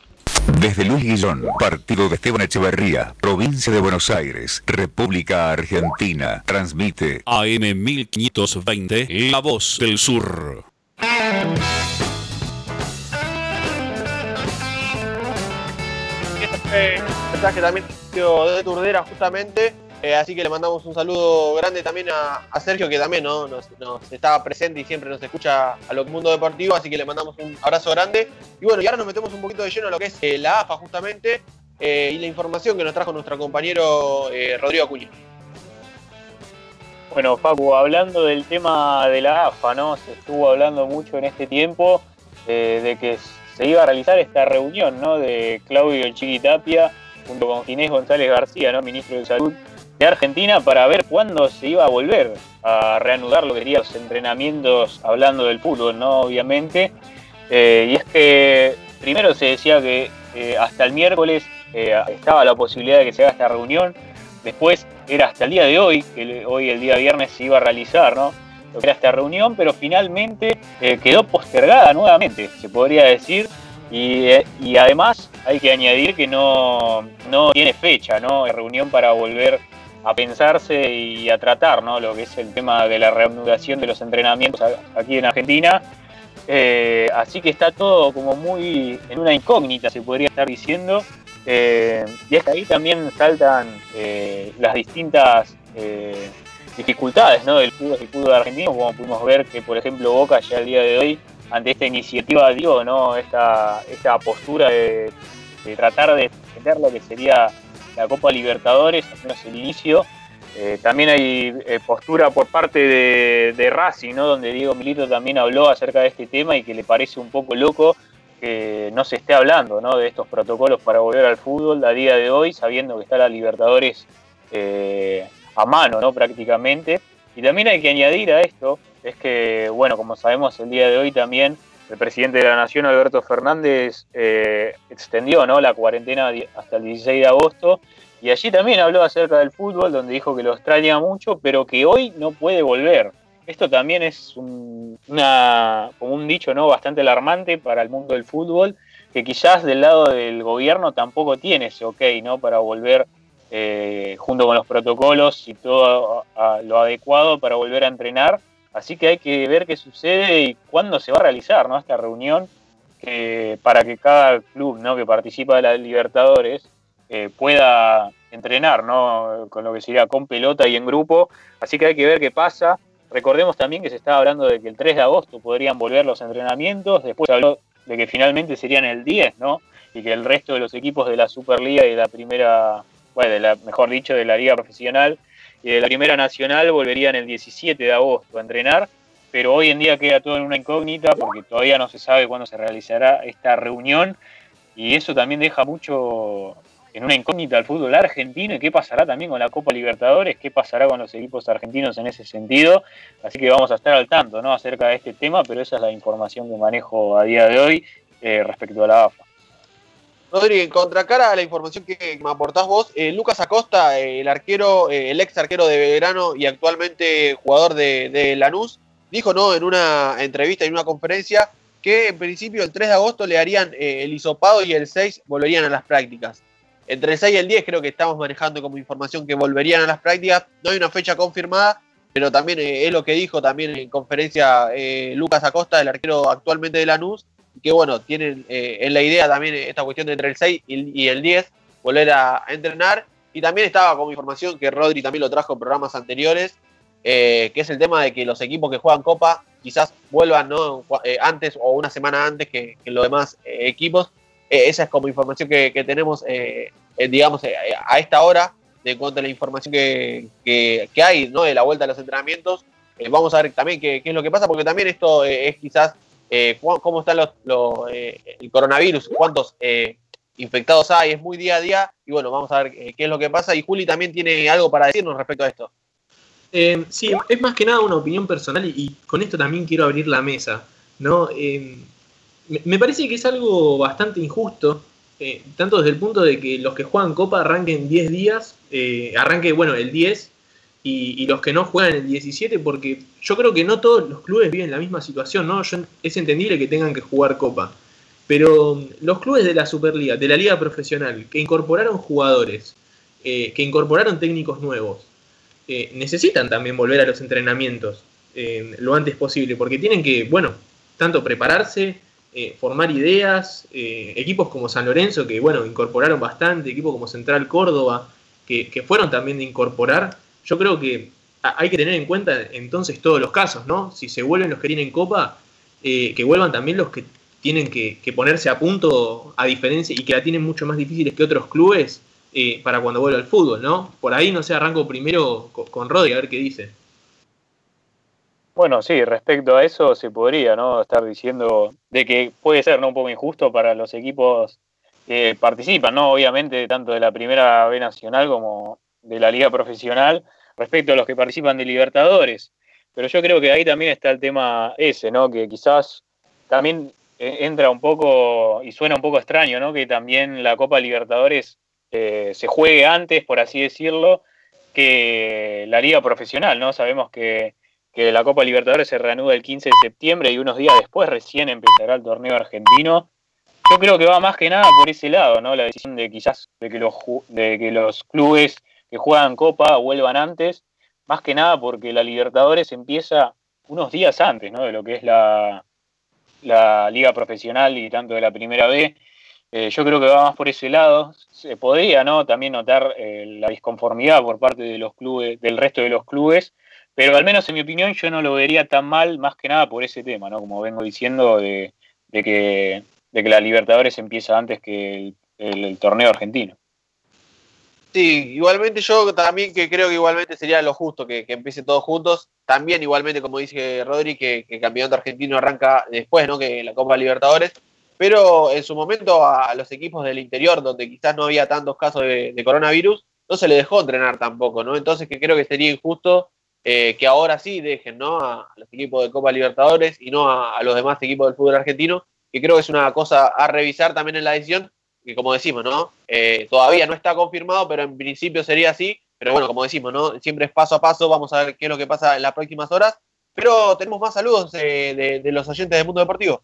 Speaker 15: Desde Luis Guillón, partido de Esteban Echeverría, provincia de Buenos Aires, República Argentina, transmite
Speaker 1: AM 1520, La Voz del Sur.
Speaker 2: mensaje también de Turdera justamente, eh, así que le mandamos un saludo grande también a, Sergio que también ¿no? nos, nos, está presente y siempre nos escucha a lo mundo deportivo, así que le mandamos un abrazo grande. Y bueno, y ahora nos metemos un poquito de lleno a lo que es eh, la AFA justamente eh, y la información que nos trajo nuestro compañero Rodrigo Acuña.
Speaker 3: Bueno, Facu, hablando del tema de la AFA, ¿no? Se estuvo hablando mucho en este tiempo de que se iba a realizar esta reunión ¿no? de Claudio Chiquitapia junto con Ginés González García, ¿no? ministro de Salud Argentina, para ver cuándo se iba a volver a reanudar lo que serían los entrenamientos, hablando del fútbol, ¿no? Obviamente. Eh, y es que primero se decía que eh, hasta el miércoles eh, estaba la posibilidad de que se haga esta reunión, después era hasta el día de hoy, que hoy el día viernes se iba a realizar, ¿no? Era esta reunión, pero finalmente quedó postergada nuevamente, se podría decir, y, y, además hay que añadir que no, no tiene fecha, ¿no? Reunión para volver a pensarse y a tratar, ¿no? Lo que es el tema de la reanudación de los entrenamientos aquí en Argentina. Eh, así que está todo como muy en una incógnita, se podría estar diciendo. Eh, y hasta ahí también saltan eh, las distintas dificultades ¿no? del fútbol, fútbol argentino, como pudimos ver que, por ejemplo, Boca ya el día de hoy, ante esta iniciativa, dio ¿no? esta, esta postura de, tratar de defender lo que sería la Copa Libertadores, al menos el inicio. Eh, también hay eh, postura por parte de, de, Racing, ¿no? donde Diego Milito también habló acerca de este tema y que le parece un poco loco que no se esté hablando ¿no? de estos protocolos para volver al fútbol a día de hoy, sabiendo que está la Libertadores eh, a mano ¿no? prácticamente. Y también hay que añadir a esto, es que, bueno, como sabemos el día de hoy también el presidente de la Nación, Alberto Fernández, eh, extendió ¿no? la cuarentena hasta el 16 de agosto y allí también habló acerca del fútbol, donde dijo que lo extraña mucho, pero que hoy no puede volver. Esto también es un, como un dicho ¿no? bastante alarmante para el mundo del fútbol, que quizás del lado del gobierno tampoco tiene ese ok ¿no? para volver eh, junto con los protocolos y todo lo adecuado para volver a entrenar Así que hay que ver qué sucede y cuándo se va a realizar ¿no? esta reunión para que cada club ¿no? que participa de la Libertadores eh, pueda entrenar ¿no? con lo que sería con pelota y en grupo. Así que hay que ver qué pasa. Recordemos también que se estaba hablando de que el 3 de agosto podrían volver los entrenamientos. Después se habló de que finalmente serían el 10, ¿no? Y que el resto de los equipos de la Superliga y de la primera, bueno, de la, mejor dicho, de la Liga Profesional la Primera Nacional volverían el 17 de agosto a entrenar, pero hoy en día queda todo en una incógnita porque todavía no se sabe cuándo se realizará esta reunión y eso también deja mucho en una incógnita al fútbol argentino y qué pasará también con la Copa Libertadores, qué pasará con los equipos argentinos en ese sentido. Así que vamos a estar al tanto ¿no? acerca de este tema, pero esa es la información que manejo a día de hoy eh, respecto a la AFA.
Speaker 2: Rodri, en contracara a la información que me aportás vos, eh, Lucas Acosta, eh, el arquero, eh, el ex arquero de Belgrano y actualmente jugador de, Lanús, dijo ¿no? en una entrevista, en una conferencia, que en principio el 3 de agosto le harían el hisopado y el 6 volverían a las prácticas. Entre el 6 y el 10 creo que estamos manejando como información que volverían a las prácticas. No hay una fecha confirmada, pero también es lo que dijo también en conferencia Lucas Acosta, el arquero actualmente de Lanús, que bueno, tienen eh, en la idea también esta cuestión de entre el 6 y el 10 volver a, entrenar. Y también estaba como información que Rodri también lo trajo en programas anteriores, eh, que es el tema de que los equipos que juegan Copa quizás vuelvan ¿no? Eh, antes o una semana antes que, los demás equipos. esa es como información que, tenemos, digamos, a esta hora de cuanto a la información que, que, hay ¿no? de la vuelta a los entrenamientos. vamos a ver también qué, qué, es lo que pasa, porque también esto es quizás eh, cómo está los, eh, el coronavirus, cuántos eh, infectados hay, es muy día a día. Y bueno, vamos a ver qué es lo que pasa. Y Juli también tiene algo para decirnos respecto a esto.
Speaker 4: sí, es más que nada una opinión personal y, con esto también quiero abrir la mesa. ¿no? me parece que es algo bastante injusto, tanto desde el punto de que los que juegan Copa arranquen 10 días, arranque, bueno, el 10 y, los que no juegan el 17, porque yo creo que no todos los clubes viven la misma situación, ¿no? es entendible que tengan que jugar Copa, pero mm, los clubes de la Superliga, de la Liga Profesional, que incorporaron jugadores, eh, que incorporaron técnicos nuevos, eh, necesitan también volver a los entrenamientos eh, lo antes posible, porque tienen que, bueno, tanto prepararse, formar ideas, equipos como San Lorenzo, que, bueno, incorporaron bastante, equipos como Central Córdoba, que, que fueron también de incorporar, yo creo que hay que tener en cuenta entonces todos los casos, ¿no? Si se vuelven los que tienen copa, eh, que vuelvan también los que tienen que, ponerse a punto a diferencia y que la tienen mucho más difíciles que otros clubes eh, para cuando vuelva al fútbol, ¿no? Por ahí, no sé, arranco primero con, Rodri a ver qué dice.
Speaker 3: Bueno, sí, respecto a eso se podría, ¿no? Estar diciendo de que puede ser, ¿no? Un poco injusto para los equipos que participan, ¿no? Obviamente, tanto de la primera B nacional como de la liga profesional, respecto a los que participan de Libertadores. Pero yo creo que ahí también está el tema ese, ¿no? Que quizás también eh, entra un poco y suena un poco extraño, ¿no? Que también la Copa Libertadores eh, se juegue antes, por así decirlo, que la liga profesional, ¿no? Sabemos que, que la Copa Libertadores se reanuda el 15 de septiembre y unos días después recién empezará el torneo argentino. Yo creo que va más que nada por ese lado, ¿no? La decisión de quizás de que los, de que los clubes que juegan Copa vuelvan antes, más que nada porque la Libertadores empieza unos días antes, ¿no? De lo que es la, la liga profesional y tanto de la primera B. Eh, yo creo que va más por ese lado. Se podría ¿no? también notar eh, la disconformidad por parte de los clubes, del resto de los clubes, pero al menos en mi opinión yo no lo vería tan mal, más que nada por ese tema, ¿no? Como vengo diciendo, de, de que, de que la Libertadores empieza antes que el, torneo argentino.
Speaker 2: Sí, igualmente yo también que creo que igualmente sería lo justo que, que empiece todos juntos. También igualmente, como dice Rodri, que, que el campeonato argentino arranca después, ¿no? Que la Copa Libertadores. Pero en su momento a los equipos del interior, donde quizás no había tantos casos de, coronavirus, no se les dejó entrenar tampoco, ¿no? Entonces que creo que sería injusto eh, que ahora sí dejen, ¿no? A los equipos de Copa Libertadores y no a, a los demás equipos del fútbol argentino, que creo que es una cosa a revisar también en la decisión, que como decimos, ¿no? Eh, todavía no está confirmado, pero en principio sería así. Pero bueno, como decimos, ¿no? Siempre es paso a paso, vamos a ver qué es lo que pasa en las próximas horas. Pero tenemos más saludos eh, de, de los oyentes del mundo deportivo.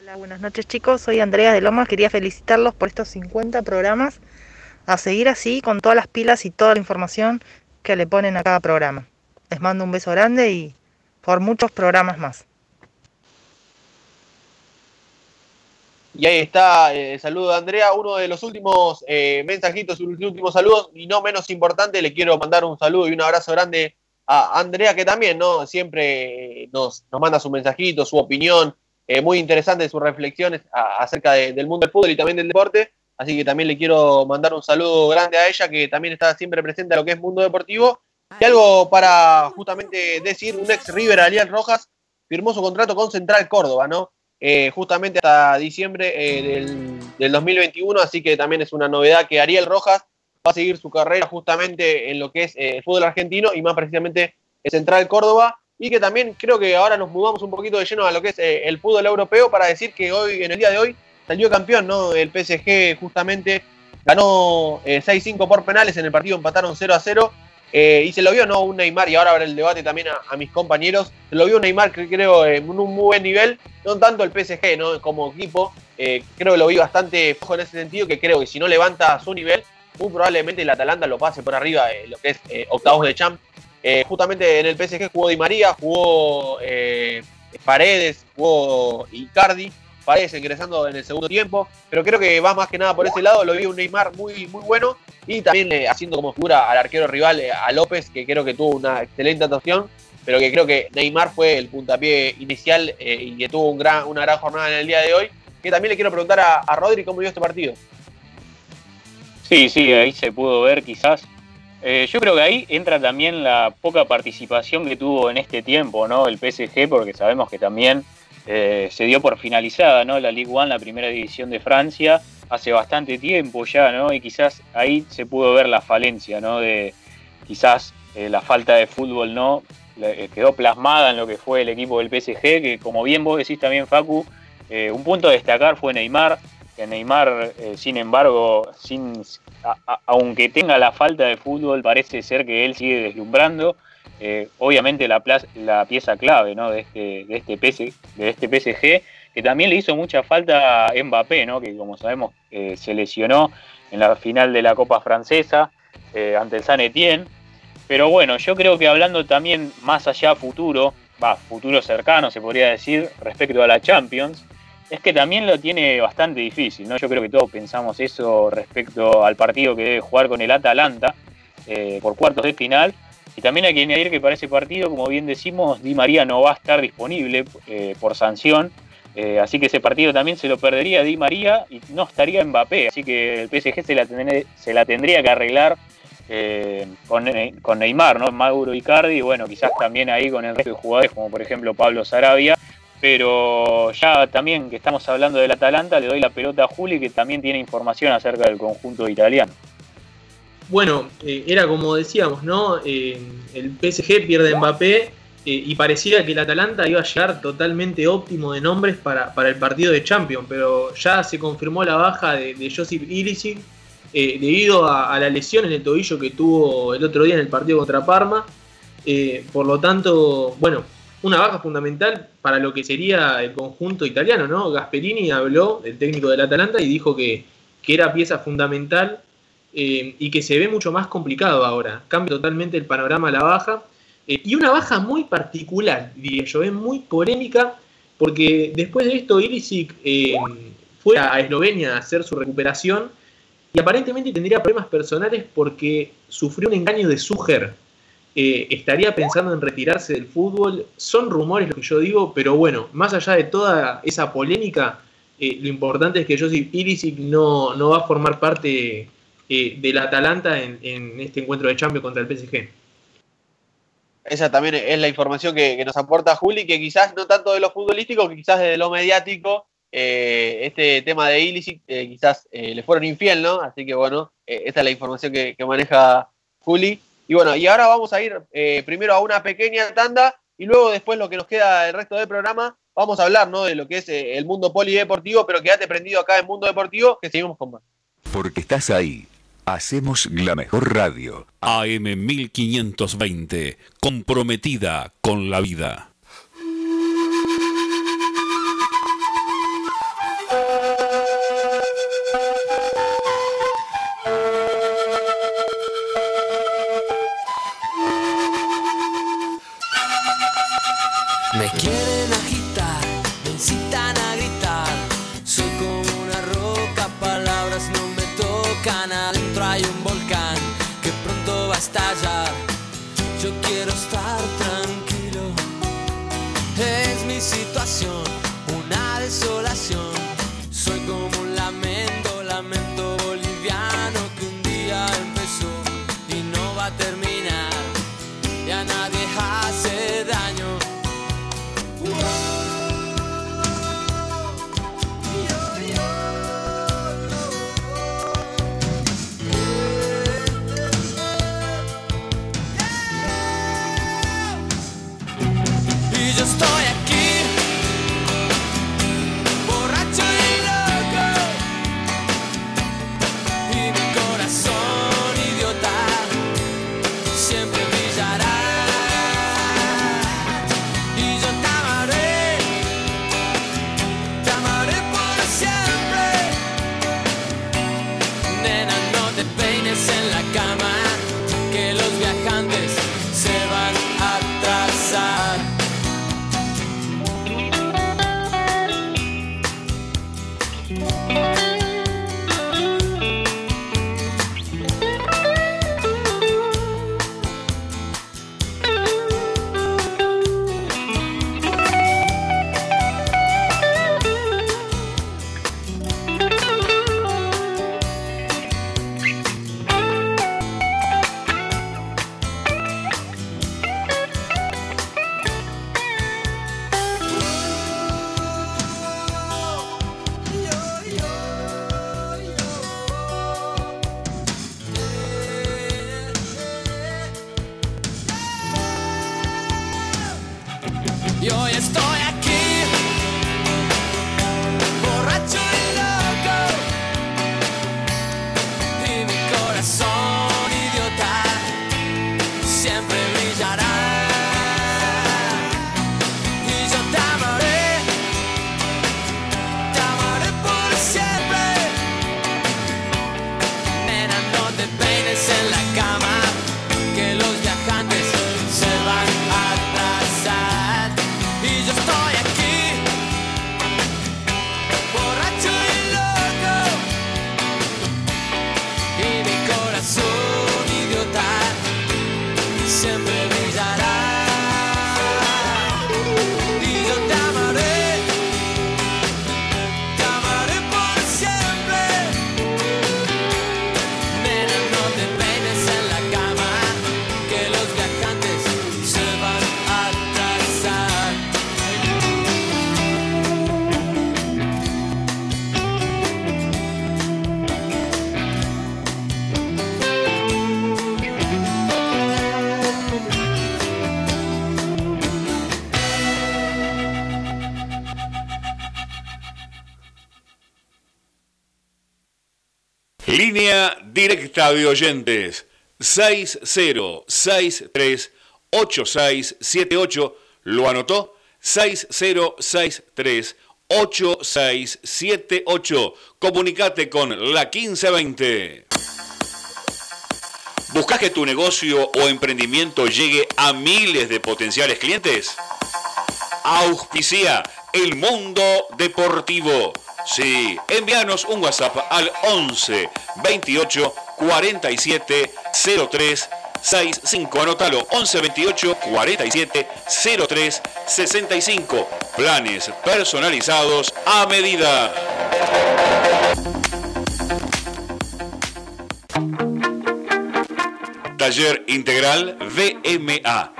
Speaker 19: Hola, buenas noches chicos, soy Andrea de Lomas, quería felicitarlos por estos 50 programas, a seguir así con todas las pilas y toda la información que le ponen a cada programa. Les mando un beso grande y por muchos programas más.
Speaker 2: Y ahí está eh, el saludo de Andrea, uno de los últimos eh, mensajitos, los últimos saludos, y no menos importante, le quiero mandar un saludo y un abrazo grande a Andrea, que también ¿no? siempre eh, nos, nos manda su mensajito, su opinión, eh, muy interesante sus reflexiones acerca de- del mundo del fútbol y también del deporte. Así que también le quiero mandar un saludo grande a ella, que también está siempre presente a lo que es mundo deportivo. Y algo para justamente decir, un ex River, Ariel Rojas, firmó su contrato con Central Córdoba, ¿no? Eh, justamente hasta diciembre eh, del, del 2021, así que también es una novedad que Ariel Rojas va a seguir su carrera justamente en lo que es eh, el fútbol argentino y más precisamente en Central Córdoba y que también creo que ahora nos mudamos un poquito de lleno a lo que es eh, el fútbol europeo para decir que hoy, en el día de hoy, salió campeón, ¿no? El PSG justamente ganó eh, 6-5 por penales, en el partido empataron 0 a 0 eh, y se lo vio, ¿no? Un Neymar, y ahora habrá el debate también a, mis compañeros, se lo vio un Neymar creo en un muy buen nivel, no tanto el PSG, ¿no? Como equipo, eh, creo que lo vi bastante flojo en ese sentido, que creo que si no levanta su nivel, muy probablemente el Atalanta lo pase por arriba, eh, lo que es eh, octavos de champ. Justamente en el PSG jugó Di María, jugó Paredes, jugó Icardi, Paredes ingresando en el segundo tiempo, pero creo que va más que nada por ese lado, lo vi un Neymar muy, muy bueno y también eh, haciendo como figura al arquero rival, eh, a López, que creo que tuvo una excelente actuación, pero que creo que Neymar fue el puntapié inicial eh, y que tuvo un gran, una gran jornada en el día de hoy, que también le quiero preguntar a, a Rodri cómo vio este partido.
Speaker 3: Sí, sí, ahí se pudo ver quizás. Yo creo que ahí entra también la poca participación que tuvo en este tiempo, ¿no? El PSG, porque sabemos que también eh, se dio por finalizada, ¿no? La Ligue 1, la primera división de Francia, hace bastante tiempo ya, ¿no? Y quizás ahí se pudo ver la falencia, ¿no? De quizás eh, la falta de fútbol, ¿no? Eh, quedó plasmada en lo que fue el equipo del PSG, que como bien vos decís también, Facu, un punto a destacar fue Neymar, que Neymar, sin embargo, sin, aunque tenga la falta de fútbol, parece ser que él sigue deslumbrando. Eh, obviamente la, pieza clave ¿no? de, este, de, este de este PSG, que también le hizo mucha falta a Mbappé, ¿no? que como sabemos eh, se lesionó en la final de la Copa Francesa eh, ante el San Etienne. Pero bueno, yo creo que hablando también más allá futuro, futuro cercano se podría decir, respecto a la Champions, es que también lo tiene bastante difícil, ¿no? Yo creo que todos pensamos eso respecto al partido que debe jugar con el Atalanta por cuartos de final. Y también hay que añadir que para ese partido, como bien decimos, Di María no va a estar disponible eh, por sanción. Eh, así que ese partido también se lo perdería Di María y no estaría Mbappé. Así que el PSG se la, tendría que arreglar eh, con, con Neymar, ¿no? Mauro Icardi, y bueno, quizás también ahí con el resto de jugadores, como por ejemplo Pablo Sarabia, Pero ya también que estamos hablando del Atalanta, le doy la pelota a Juli, que también tiene información acerca del conjunto italiano.
Speaker 4: Bueno, eh, era como decíamos, ¿no? Eh, el PSG pierde a Mbappé eh, y parecía que el Atalanta iba a llegar totalmente óptimo de nombres para, para el partido de Champions, pero ya se confirmó la baja de, de Josip debido a, a la lesión en el tobillo que tuvo el otro día en el partido contra Parma. Por lo tanto, bueno, una baja fundamental para lo que sería el conjunto italiano, ¿no? Gasperini habló, el técnico del Atalanta, y dijo que, que era pieza fundamental eh, y que se ve mucho más complicado ahora. Cambia totalmente el panorama a la baja. Eh, y una baja muy particular, diría yo, es muy polémica, porque después de esto Ilicic eh, fue a Eslovenia a hacer su recuperación y aparentemente tendría problemas personales porque sufrió un engaño de Suger. Estaría pensando en retirarse del fútbol. Son rumores lo que yo digo, pero bueno, más allá de toda esa polémica, lo importante es que Josip Ilicic no, no va a formar parte eh, del Atalanta en, en este encuentro de Champions contra el PSG.
Speaker 2: Esa también es la información que, que nos aporta Juli, que quizás no tanto de lo futbolístico, que quizás de lo mediático, eh, este tema de Ilicic eh, quizás eh, le fueron infiel, ¿no? Así que bueno, eh, esta es la información que, que maneja Juli. Y bueno, y ahora vamos a ir eh, primero a una pequeña tanda y luego después lo que nos queda del resto del programa, vamos a hablar, ¿no? De lo que es eh, el mundo polideportivo, pero quédate prendido acá en Mundo Deportivo, que seguimos con más.
Speaker 15: Porque estás ahí. Hacemos la mejor radio.
Speaker 1: AM 1520, comprometida con la vida.
Speaker 20: Me quieren Yo quiero estar
Speaker 1: directa de oyentes 60638678. ¿Lo anotó? 60638678. Comunicate con la 1520. ¿Buscas que tu negocio o emprendimiento llegue a miles de potenciales clientes? Auspicia el mundo deportivo. Sí, envíanos un WhatsApp al 11 28 47 03 65. Anótalo 11 28 47 03 65. Planes personalizados a medida. Taller Integral VMA.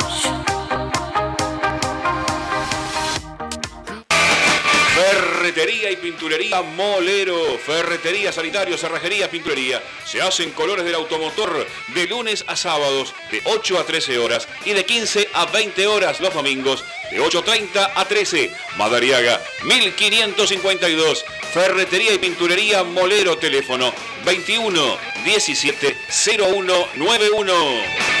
Speaker 1: Ferretería y pinturería Molero. Ferretería, sanitario, cerrajería, pinturería. Se hacen colores del automotor de lunes a sábados de 8 a 13 horas y de 15 a 20 horas los domingos de 8.30 a 13. Madariaga 1552. Ferretería y pinturería Molero. Teléfono 21 17 0191.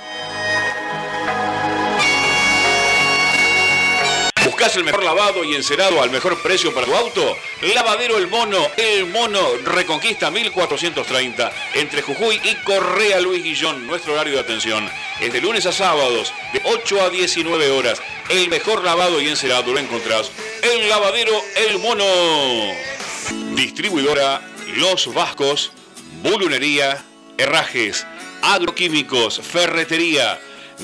Speaker 1: ¿Buscas el mejor lavado y encerado al mejor precio para tu auto? Lavadero El Mono, El Mono Reconquista 1430, entre Jujuy y Correa Luis Guillón. Nuestro horario de atención es de lunes a sábados, de 8 a 19 horas. El mejor lavado y encerado lo encontrás en Lavadero El Mono. Distribuidora Los Vascos, Bulunería, Herrajes, Agroquímicos, Ferretería.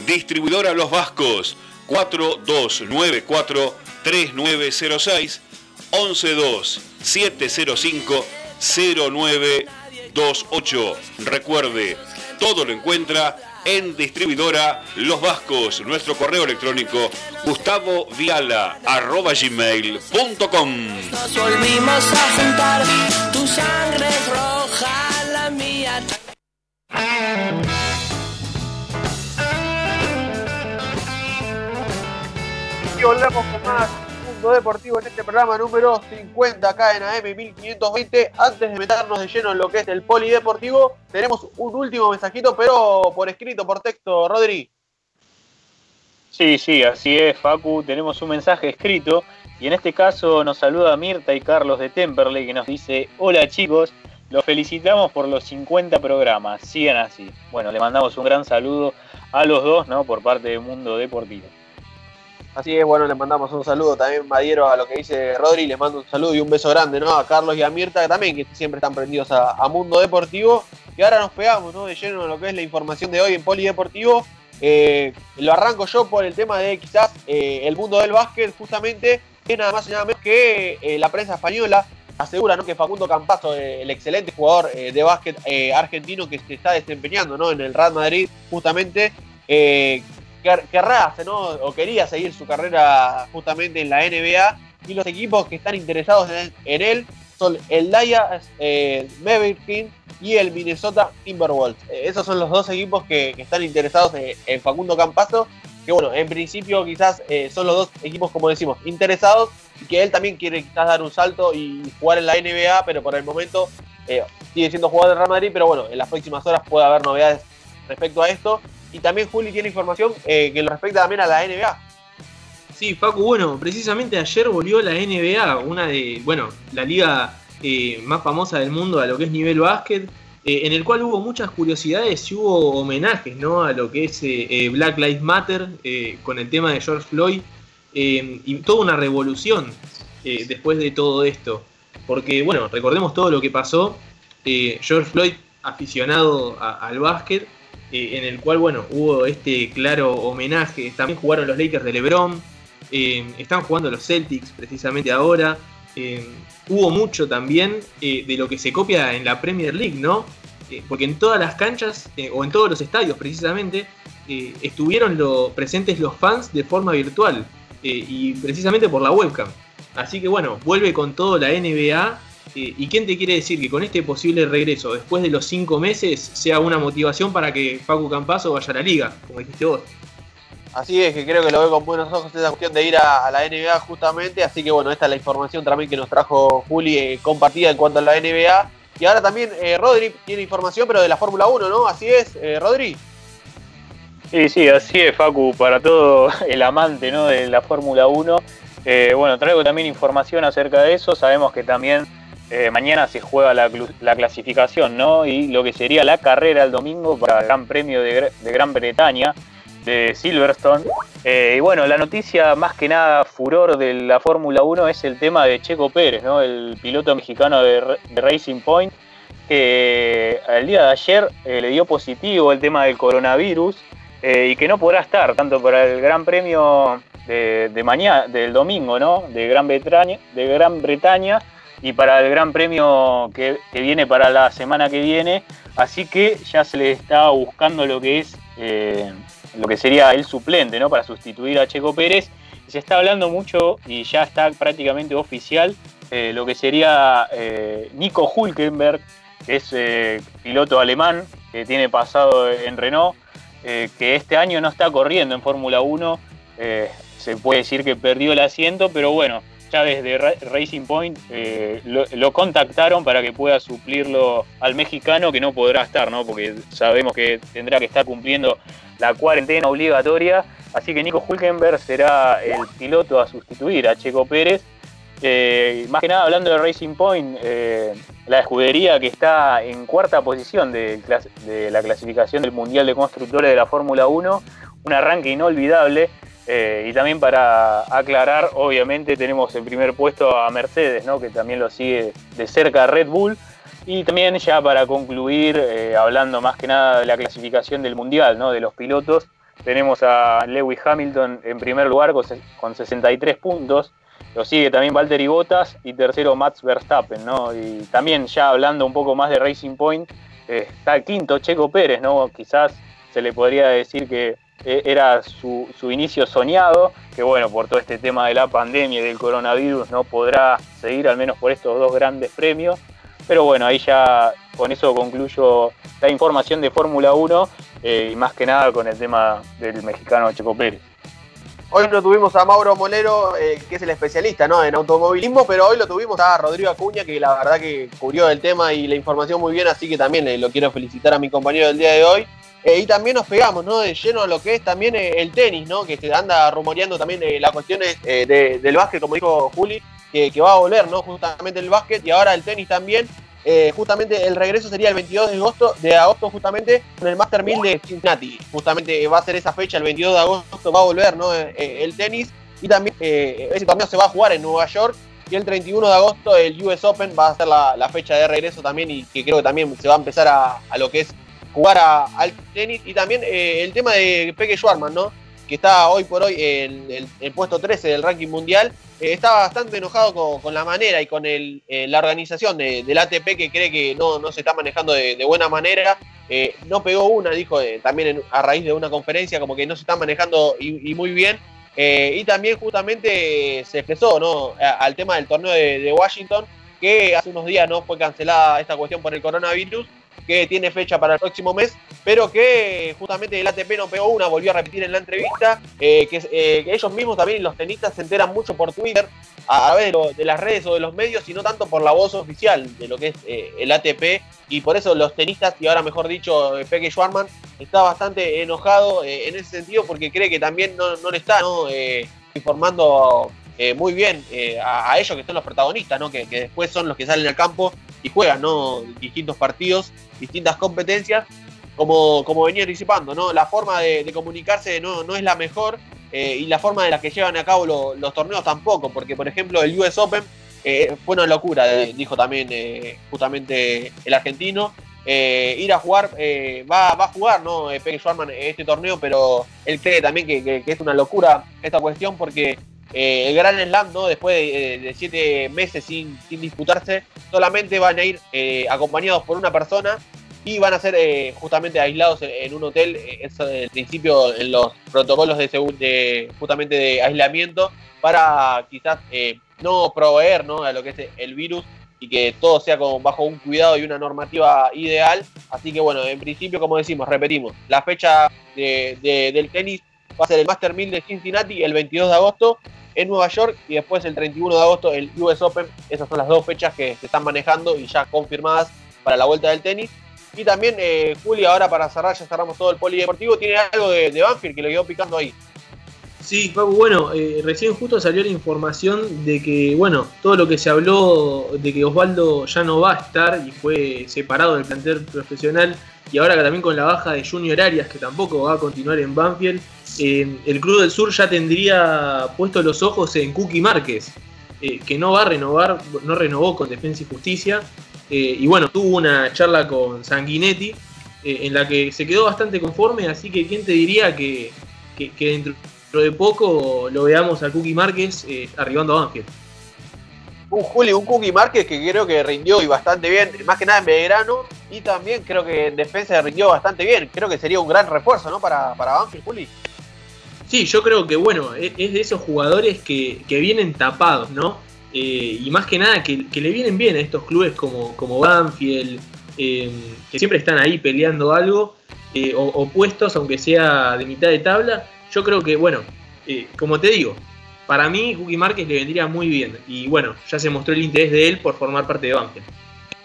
Speaker 1: Distribuidora Los Vascos. 4294-3906 112-705-0928. Recuerde, todo lo encuentra en distribuidora Los Vascos. Nuestro correo electrónico gustavo viala arroba gmail.com.
Speaker 8: Volvimos a juntar, tu sangre roja, la mía.
Speaker 2: Volvemos con más Mundo Deportivo en este programa número 50 acá en AM 1520. Antes de meternos de lleno en lo que es el polideportivo, tenemos un último mensajito, pero por escrito, por texto, Rodri.
Speaker 3: Sí, sí, así es, Facu. Tenemos un mensaje escrito y en este caso nos saluda Mirta y Carlos de Temperley que nos dice: Hola chicos, los felicitamos por los 50 programas. Sigan así. Bueno, le mandamos un gran saludo a los dos, ¿no? Por parte de Mundo Deportivo.
Speaker 2: Así es, bueno, le mandamos un saludo también, Madiero, a lo que dice Rodri, les mando un saludo y un beso grande, ¿no? A Carlos y a Mirta también, que siempre están prendidos a, a Mundo Deportivo. Y ahora nos pegamos, ¿no? De lleno en lo que es la información de hoy en Polideportivo. Eh, lo arranco yo por el tema de quizás eh, el mundo del básquet, justamente, que nada más y nada menos que eh, la prensa española asegura ¿no? que Facundo Campazo, el excelente jugador de básquet argentino que se está desempeñando ¿no? en el Real Madrid, justamente, quer- querrá ¿no? o quería seguir su carrera justamente en la NBA y los equipos que están interesados en, él son el Dallas eh, Mavericks y el Minnesota Timberwolves. Eh, esos son los dos equipos que, están interesados en, en Facundo Campazo, que bueno, en principio quizás eh, son los dos equipos, como decimos, interesados y que él también quiere quizás dar un salto y jugar en la NBA, pero por el momento eh, sigue siendo jugador del Real Madrid, pero bueno, en las próximas horas puede haber novedades respecto a esto. Y también Juli tiene información eh, que lo respecta también a la NBA.
Speaker 4: Sí, Facu, bueno, precisamente ayer volvió la NBA, una de, bueno, la liga eh, más famosa del mundo a lo que es nivel básquet. eh, en el cual hubo muchas curiosidades y hubo homenajes ¿no? a lo que es eh, Black Lives Matter con el tema de George Floyd y toda una revolución después de todo esto. Porque, bueno, recordemos todo lo que pasó. George Floyd, aficionado al básquet, eh, en el cual, bueno, hubo este claro homenaje. También jugaron los Lakers de LeBron, eh, están jugando los Celtics precisamente ahora. Eh, hubo mucho también de lo que se copia en la Premier League, ¿no? Porque en todas las canchas, o en todos los estadios precisamente, estuvieron presentes los fans de forma virtual y precisamente por la webcam. Así que bueno, vuelve con todo la NBA. Eh, ¿Y quién te quiere decir que con este posible regreso, después de los cinco meses, sea una motivación para que Facu Campazo vaya a la liga, como dijiste vos?
Speaker 2: Así es, que creo que lo ve con buenos ojos esa cuestión de ir a, a la NBA justamente. Así que bueno, esta es la información también que nos trajo Juli eh, compartida en cuanto a la NBA. Y ahora también eh, Rodri tiene información, pero de la Fórmula 1, ¿no? Así es, eh, Rodri.
Speaker 3: Sí, sí, así es, Facu, para todo [LAUGHS] el amante ¿no? de la Fórmula 1. Eh, bueno, traigo también información acerca de eso. Sabemos que también eh, mañana se juega la, clasificación, ¿no? Y lo que sería la carrera el domingo para el Gran Premio de, Gr- de Gran Bretaña de Silverstone. Eh, y bueno, la noticia más que nada furor de la Fórmula 1 es el tema de Checo Pérez, ¿no? El piloto mexicano de, Ra- de Racing Point, que el día de ayer eh, le dio positivo el tema del coronavirus eh, y que no podrá estar tanto para el Gran Premio de, de mañana, del domingo, ¿no? De Gran Bretaña, de Gran Bretaña y para el Gran Premio que, viene para la semana que viene. Así que ya se le está buscando lo que es eh, lo que sería el suplente, ¿no? Para sustituir a Checo Pérez. Se está hablando mucho y ya está prácticamente oficial eh, lo que sería eh, Nico Hulkenberg, que es piloto alemán, que tiene pasado en Renault, que este año no está corriendo en Fórmula 1. eh, se puede decir que perdió el asiento, pero bueno, ya desde Ra- Racing Point eh, lo, lo contactaron para que pueda suplirlo al mexicano que no podrá estar, ¿no? Porque sabemos que tendrá que estar cumpliendo la cuarentena obligatoria. Así que Nico Hulkenberg será el piloto a sustituir a Checo Pérez. Eh, más que nada hablando de Racing Point, eh, la escudería que está en cuarta posición de, la clasificación del Mundial de Constructores de la Fórmula 1, un arranque inolvidable. Eh, y también para aclarar, obviamente tenemos en primer puesto a Mercedes, ¿no? que también lo sigue de cerca Red Bull. Y también ya para concluir, hablando más que nada de la clasificación del Mundial, ¿no? de los pilotos, tenemos a Lewis Hamilton en primer lugar con 63 puntos. Lo sigue también Valtteri Bottas y tercero Max Verstappen, ¿no? Y también ya hablando un poco más de Racing Point, eh, está quinto Checo Pérez, ¿no? Quizás se le podría decir que eh, era su, su inicio soñado, que bueno, por todo este tema de la pandemia y del coronavirus no podrá seguir al menos por estos dos grandes premios. Pero bueno, ahí ya con eso concluyo la información de Fórmula 1 eh, y más que nada con el tema del mexicano Checo Pérez.
Speaker 2: Hoy no tuvimos a Mauro Molero, eh, que es el especialista ¿no? en automovilismo, pero hoy lo tuvimos a Rodrigo Acuña, que la verdad que cubrió el tema y la información muy bien, así que también eh, lo quiero felicitar a mi compañero del día de hoy. Eh, y también nos pegamos ¿no? de lleno a lo que es también eh, el tenis, ¿no? que se anda rumoreando también las cuestiones de- del básquet, como dijo Juli, que, que va a volver ¿no? justamente el básquet y ahora el tenis también. Eh, justamente el regreso sería el 22 de agosto, de agosto justamente con el Master 1000 de Cincinnati. Justamente va a ser esa fecha, el 22 de agosto va a volver ¿no? Eh, eh, el tenis y también eh, ese torneo se va a jugar en Nueva York y el 31 de agosto el US Open va a ser la, fecha de regreso también y que creo que también se va a empezar a, a lo que es jugar a- al tenis y también eh, el tema de Peke Schwarman, ¿no? que está hoy por hoy en el puesto 13 del ranking mundial, eh, está bastante enojado con, con la manera y con el, eh, la organización de- del ATP que cree que no, no se está manejando de, buena manera. Eh, no pegó una, dijo eh, también a raíz de una conferencia, como que no se está manejando y, muy bien. Y también justamente se expresó ¿no? Al tema del torneo de, de Washington, que hace unos días no fue cancelada esta cuestión por el coronavirus, que tiene fecha para el próximo mes, pero que justamente el ATP no pegó una, volvió a repetir en la entrevista, eh, que, eh, que ellos mismos también, los tenistas, se enteran mucho por Twitter, a través de, lo- de las redes o de los medios, y no tanto por la voz oficial de lo que es eh, el ATP, y por eso los tenistas, y ahora mejor dicho, Peke Schwarman, está bastante enojado en ese sentido porque cree que también no, le está informando eh, muy bien a, a ellos que son los protagonistas, ¿no? que, que después son los que salen al campo y juegan, ¿no? Distintos partidos, distintas competencias, como, como venía anticipando, ¿no? La forma de, comunicarse no, no es la mejor eh, y la forma de la que llevan a cabo lo- los torneos tampoco, porque por ejemplo el US Open eh, fue una locura, eh, dijo también eh, justamente el argentino. Ir a jugar, va, va a jugar, ¿no? Peque Schwarman este torneo, pero él cree también que- que es una locura esta cuestión porque eh, el Gran Slam, ¿no? Después de, eh, de siete meses sin, sin disputarse, solamente van a ir eh, acompañados por una persona y van a ser eh, justamente aislados en, un hotel. eh, Es el principio en los protocolos de, de justamente de aislamiento para quizás eh, no proveer ¿no? a lo que es el virus y que todo sea como bajo un cuidado y una normativa ideal. Así que bueno, en principio, como decimos, repetimos, la fecha de- del tenis va a ser el Master 1000 de Cincinnati el 22 de agosto en Nueva York y después el 31 de agosto el US Open. Esas son las dos fechas que se están manejando y ya confirmadas para la vuelta del tenis. Y también, eh, Juli, ahora para cerrar, ya cerramos todo el polideportivo, tiene algo de, Banfield que lo quedó picando ahí.
Speaker 4: Sí, Paco, bueno, eh, recién justo salió la información de que, bueno, todo lo que se habló de que Osvaldo ya no va a estar y fue separado del plantel profesional y ahora también con la baja de Junior Arias, que tampoco va a continuar en Banfield, el Club del Sur ya tendría puestos los ojos en Cookie Márquez, eh, que no va a renovar, no renovó con Defensa y Justicia, eh, y bueno, tuvo una charla con Sanguinetti eh, en la que se quedó bastante conforme, así que quién te diría que, que, dentro de poco lo veamos a Cookie Márquez arribando a Banfield.
Speaker 2: Un Juli, un Cookie Márquez que creo que rindió y bastante bien, más que nada en Belgrano, y también creo que en defensa rindió bastante bien. Creo que sería un gran refuerzo, ¿no? Para, para Banfield, Juli.
Speaker 4: Sí, yo creo que bueno, e- es de esos jugadores que, que vienen tapados, ¿no? Eh, y más que nada que, le vienen bien a estos clubes como, como Banfield, eh, que siempre están ahí peleando algo, eh, o, o puestos, aunque sea de mitad de tabla. Yo creo que, bueno, eh, como te digo, para mí Cookie Márquez le vendría muy bien. Y bueno, ya se mostró el interés de él por formar parte de Banfield.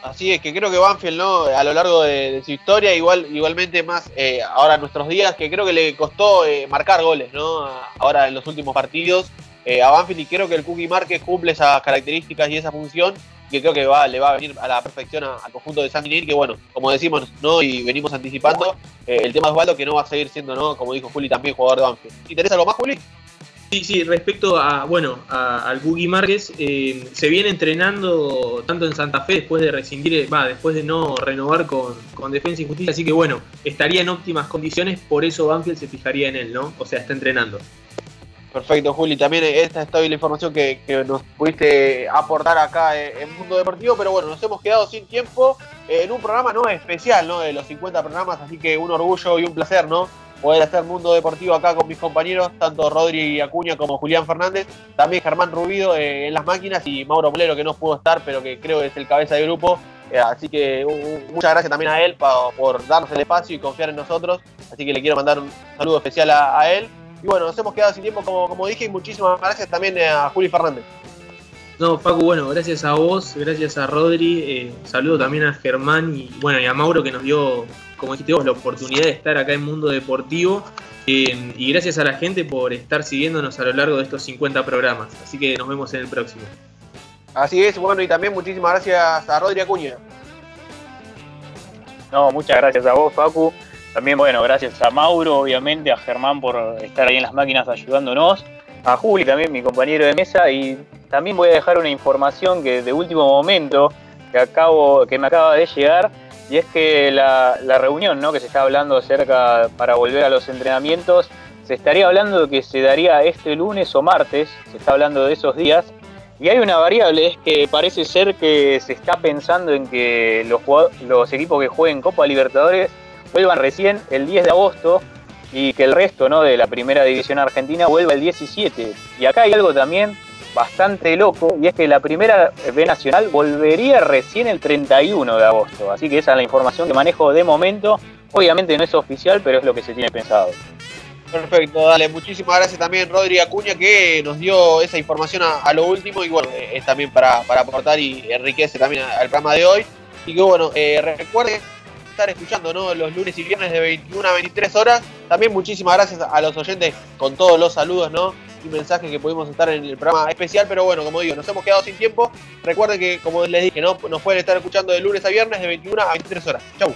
Speaker 2: Así es que creo que Banfield, ¿no? A lo largo de, su historia, igual, igualmente más eh, ahora en nuestros días, que creo que le costó eh, marcar goles, ¿no? Ahora en los últimos partidos eh, a Banfield y creo que el Cookie Márquez cumple esas características y esa función que creo que va, le va a venir a la perfección al conjunto de San Guinil, que bueno, como decimos, ¿no? Y venimos anticipando, eh, el tema de Osvaldo que no va a seguir siendo, ¿no? Como dijo Juli, también jugador de Banfield. ¿Te interesa algo más, Juli?
Speaker 4: Sí, sí, respecto a, bueno, a- al Cookie Márquez, eh, se viene entrenando tanto en Santa Fe después de rescindir, va, después de no renovar con, con Defensa y Justicia, así que bueno, estaría en óptimas condiciones, por eso Banfield se fijaría en él, ¿no? O sea, está entrenando.
Speaker 2: Perfecto, Juli. También esta es toda la información que, que nos pudiste aportar acá en Mundo Deportivo, pero bueno, nos hemos quedado sin tiempo en un programa no especial, ¿no? De los 50 programas, así que un orgullo y un placer, ¿no? Poder hacer Mundo Deportivo acá con mis compañeros, tanto Rodri Acuña como Julián Fernández, también Germán Rubido eh, en las máquinas y Mauro Molero que no pudo estar, pero que creo que es el cabeza de grupo. Eh, así que muchas gracias también a él por darnos el espacio y confiar en nosotros. Así que le quiero mandar un saludo especial a, él. Y bueno, nos hemos quedado sin tiempo, como, como dije, y muchísimas gracias también a Juli Fernández.
Speaker 4: No, Paco, bueno, gracias a vos, gracias a Rodri, eh, saludo también a Germán y bueno, y a Mauro que nos dio, como dijiste vos, la oportunidad de estar acá en Mundo Deportivo. eh, y gracias a la gente por estar siguiéndonos a lo largo de estos 50 programas. Así que nos vemos en el próximo.
Speaker 2: Así es, bueno, y también muchísimas gracias a Rodri Acuña.
Speaker 3: No, muchas gracias a vos, Facu. También, bueno, gracias a Mauro, obviamente, a Germán por estar ahí en las máquinas ayudándonos, a Juli también, mi compañero de mesa, y también voy a dejar una información que de último momento que acabo, que me acaba de llegar, y es que la, la reunión ¿no? que se está hablando acerca para volver a los entrenamientos, se estaría hablando de que se daría este lunes o martes, se está hablando de esos días, y hay una variable, es que parece ser que se está pensando en que los, los equipos que jueguen Copa Libertadores vuelvan recién el 10 de agosto y que el resto ¿no? de la primera división argentina vuelva el 17. Y acá hay algo también bastante loco y es que la primera B nacional volvería recién el 31 de agosto. Así que esa es la información que manejo de momento. Obviamente no es oficial, pero es lo que se tiene pensado.
Speaker 2: Perfecto, dale, muchísimas gracias también Rodri Acuña que nos dio esa información a, lo último y bueno, es también para, para aportar y enriquece también al programa de hoy. Y que bueno, eh, recuerden estar escuchando ¿no? los lunes y viernes de 21 a 23 horas. También muchísimas gracias a los oyentes con todos los saludos, ¿no? y mensajes que pudimos estar en el programa especial, pero bueno, como digo, nos hemos quedado sin tiempo. Recuerden que, como les dije, ¿no? nos pueden estar escuchando de lunes a viernes de 21 a 23 horas. Chau.